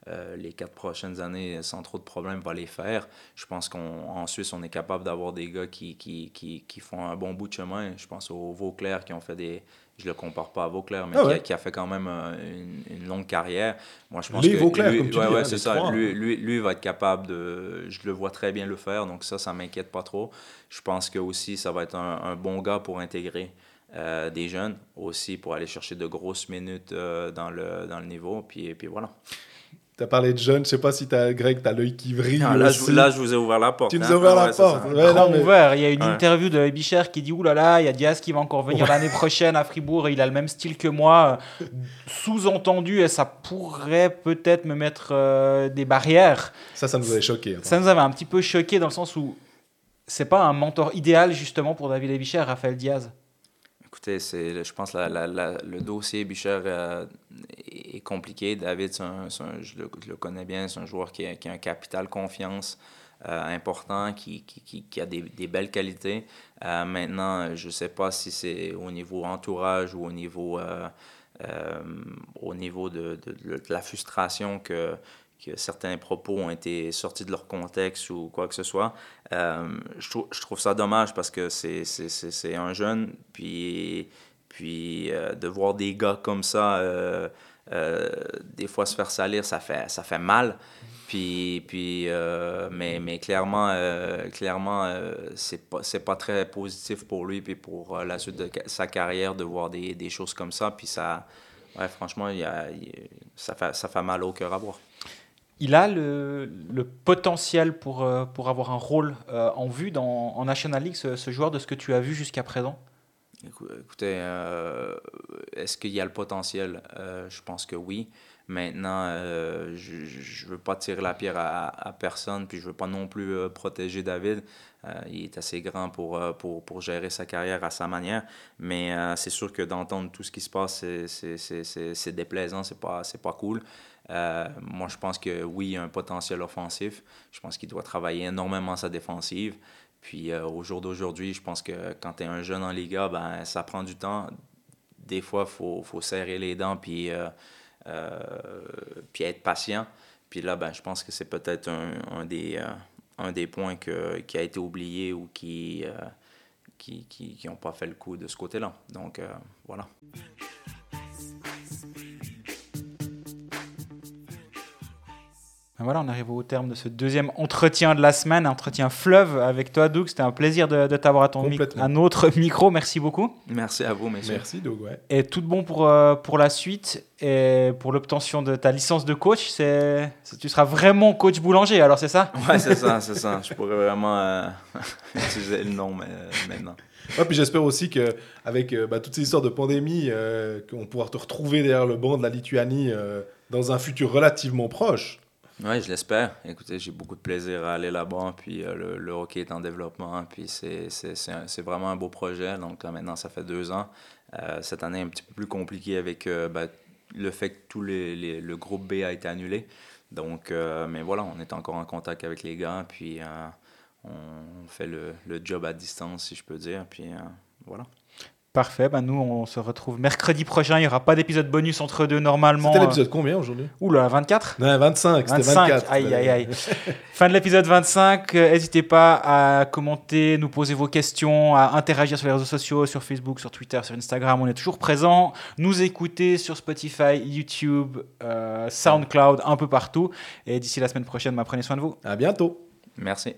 euh, les quatre prochaines années sans trop de problèmes, va les faire. Je pense qu'en Suisse, on est capable d'avoir des gars qui, qui, qui, font un bon bout de chemin. Je pense aux Vauclair qui ont fait des. Je le compare pas à Vauclair, mais Ah qui, a, ouais. qui a fait quand même euh, une, une longue carrière. Moi, je pense Les que Vauclair, lui, comme tu ouais, dis, ouais, hein, c'est ça. trois. Lui, lui, lui va être capable de. Je le vois très bien le faire, donc ça, ça m'inquiète pas trop. Je pense que aussi, ça va être un, un bon gars pour intégrer. euh, des jeunes aussi pour aller chercher de grosses minutes euh, dans, le, dans le niveau. Puis, puis voilà. Tu as parlé de jeunes, je sais pas si as, Greg, tu as l'œil qui vrille. Ah, là, je, là, je vous ai ouvert la porte. Tu nous hein. as ouvert Ah la ouais, porte. ça. Ouais, non, Grand mais- ouvert. Il y a une Ouais. interview de Bicher qui dit Ouh là là, il y a Diaz qui va encore venir l'année prochaine à Fribourg et il a le même style que moi. Sous-entendu, et ça pourrait peut-être me mettre euh, des barrières. Ça, ça nous avait choqué. Ça nous avait un petit peu choqué dans le sens où c'est pas un mentor idéal justement pour David Bicher, Raphaël Diaz. Écoutez, c'est, je pense que le dossier Bichère euh, est compliqué. David, un- un- je, le, connais bien, c'est un joueur qui a, qui a un capital confiance euh, important, qui, qui, qui- a des, des belles qualités. Euh, maintenant, je ne sais pas si c'est au niveau entourage ou au niveau, au niveau de- de- de la frustration que, que certains propos ont été sortis de leur contexte ou quoi que ce soit. Euh, je, trouve, ça dommage parce que c'est, un jeune, puis, puis euh, de voir des gars comme ça, euh, des fois se faire salir, ça fait, ça fait mal. Puis, puis, mais, mais clairement, clairement c'est pas, pas très positif pour lui puis pour la suite de sa carrière de voir des, des choses comme ça. Puis ça, ouais, franchement, y ça, fait, ça fait mal au cœur à voir. Il a le, potentiel pour, euh, pour avoir un rôle euh, en vue dans, en National League, ce, joueur de ce que tu as vu jusqu'à présent? Écou- Écoutez, euh, est-ce qu'il y a le potentiel? Je pense que oui. Maintenant, je ne veux pas tirer la pierre à, personne, puis je veux pas non plus protéger David. Il est assez grand pour, pour, pour gérer sa carrière à sa manière. Mais c'est sûr que d'entendre tout ce qui se passe, c'est- déplaisant, c'est pas, pas cool. Euh, moi, je pense que oui, il y a un potentiel offensif. Je pense qu'il doit travailler énormément sa défensive. Puis euh, au jour d'aujourd'hui, je pense que quand tu es un jeune en Liga, ben, ça prend du temps. Des fois, il faut, faut serrer les dents puis, euh, puis être patient. Puis là, ben, je pense que c'est peut-être un, des, un des points que, qui a été oublié ou qui n'ont qui, qui, qui ont pas fait le coup de ce côté-là. Donc voilà. Voilà, on arrive au terme de ce deuxième entretien de la semaine, entretien fleuve avec toi, Doug. C'était un plaisir de, de t'avoir à, ton à notre micro. Merci beaucoup. Merci à vous, messieurs. Merci, Doug. Ouais. Et tout de bon pour, euh, pour la suite et pour l'obtention de ta licence de coach. C'est, tu seras vraiment coach boulanger, alors c'est ça? Ouais, c'est ça, c'est ça. Je pourrais vraiment euh, utiliser le nom mais, euh, maintenant. Ouais, puis j'espère aussi que avec euh, bah, toutes ces histoires de pandémie, euh, qu'on pourra te retrouver derrière le banc de la Lituanie euh, dans un futur relativement proche. Oui, je l'espère. Écoutez, j'ai beaucoup de plaisir à aller là-bas. Puis euh, le, le hockey est en développement. Puis c'est, vraiment un beau projet. Donc là, maintenant, ça fait deux ans. Euh, cette année, un petit peu plus compliqué avec euh, ben, le fait que tout le groupe B a été annulé. Donc, mais voilà, on est encore en contact avec les gars. Puis on fait le, le job à distance, si je peux dire. Puis voilà. Parfait, bah nous on se retrouve mercredi prochain, il n'y aura pas d'épisode bonus entre deux normalement. C'était l'épisode combien aujourd'hui? Euh, Oula, 24 Non, 25, c'était 25, 24. aïe aïe aïe. fin de l'épisode 25, euh, n'hésitez pas à commenter, nous poser vos questions, à interagir sur les réseaux sociaux, sur Facebook, sur Twitter, sur Instagram, on est toujours présent. Nous écouter sur Spotify, YouTube, euh, SoundCloud, un peu partout. Et d'ici la semaine prochaine, bah, prenez soin de vous. À bientôt. Merci.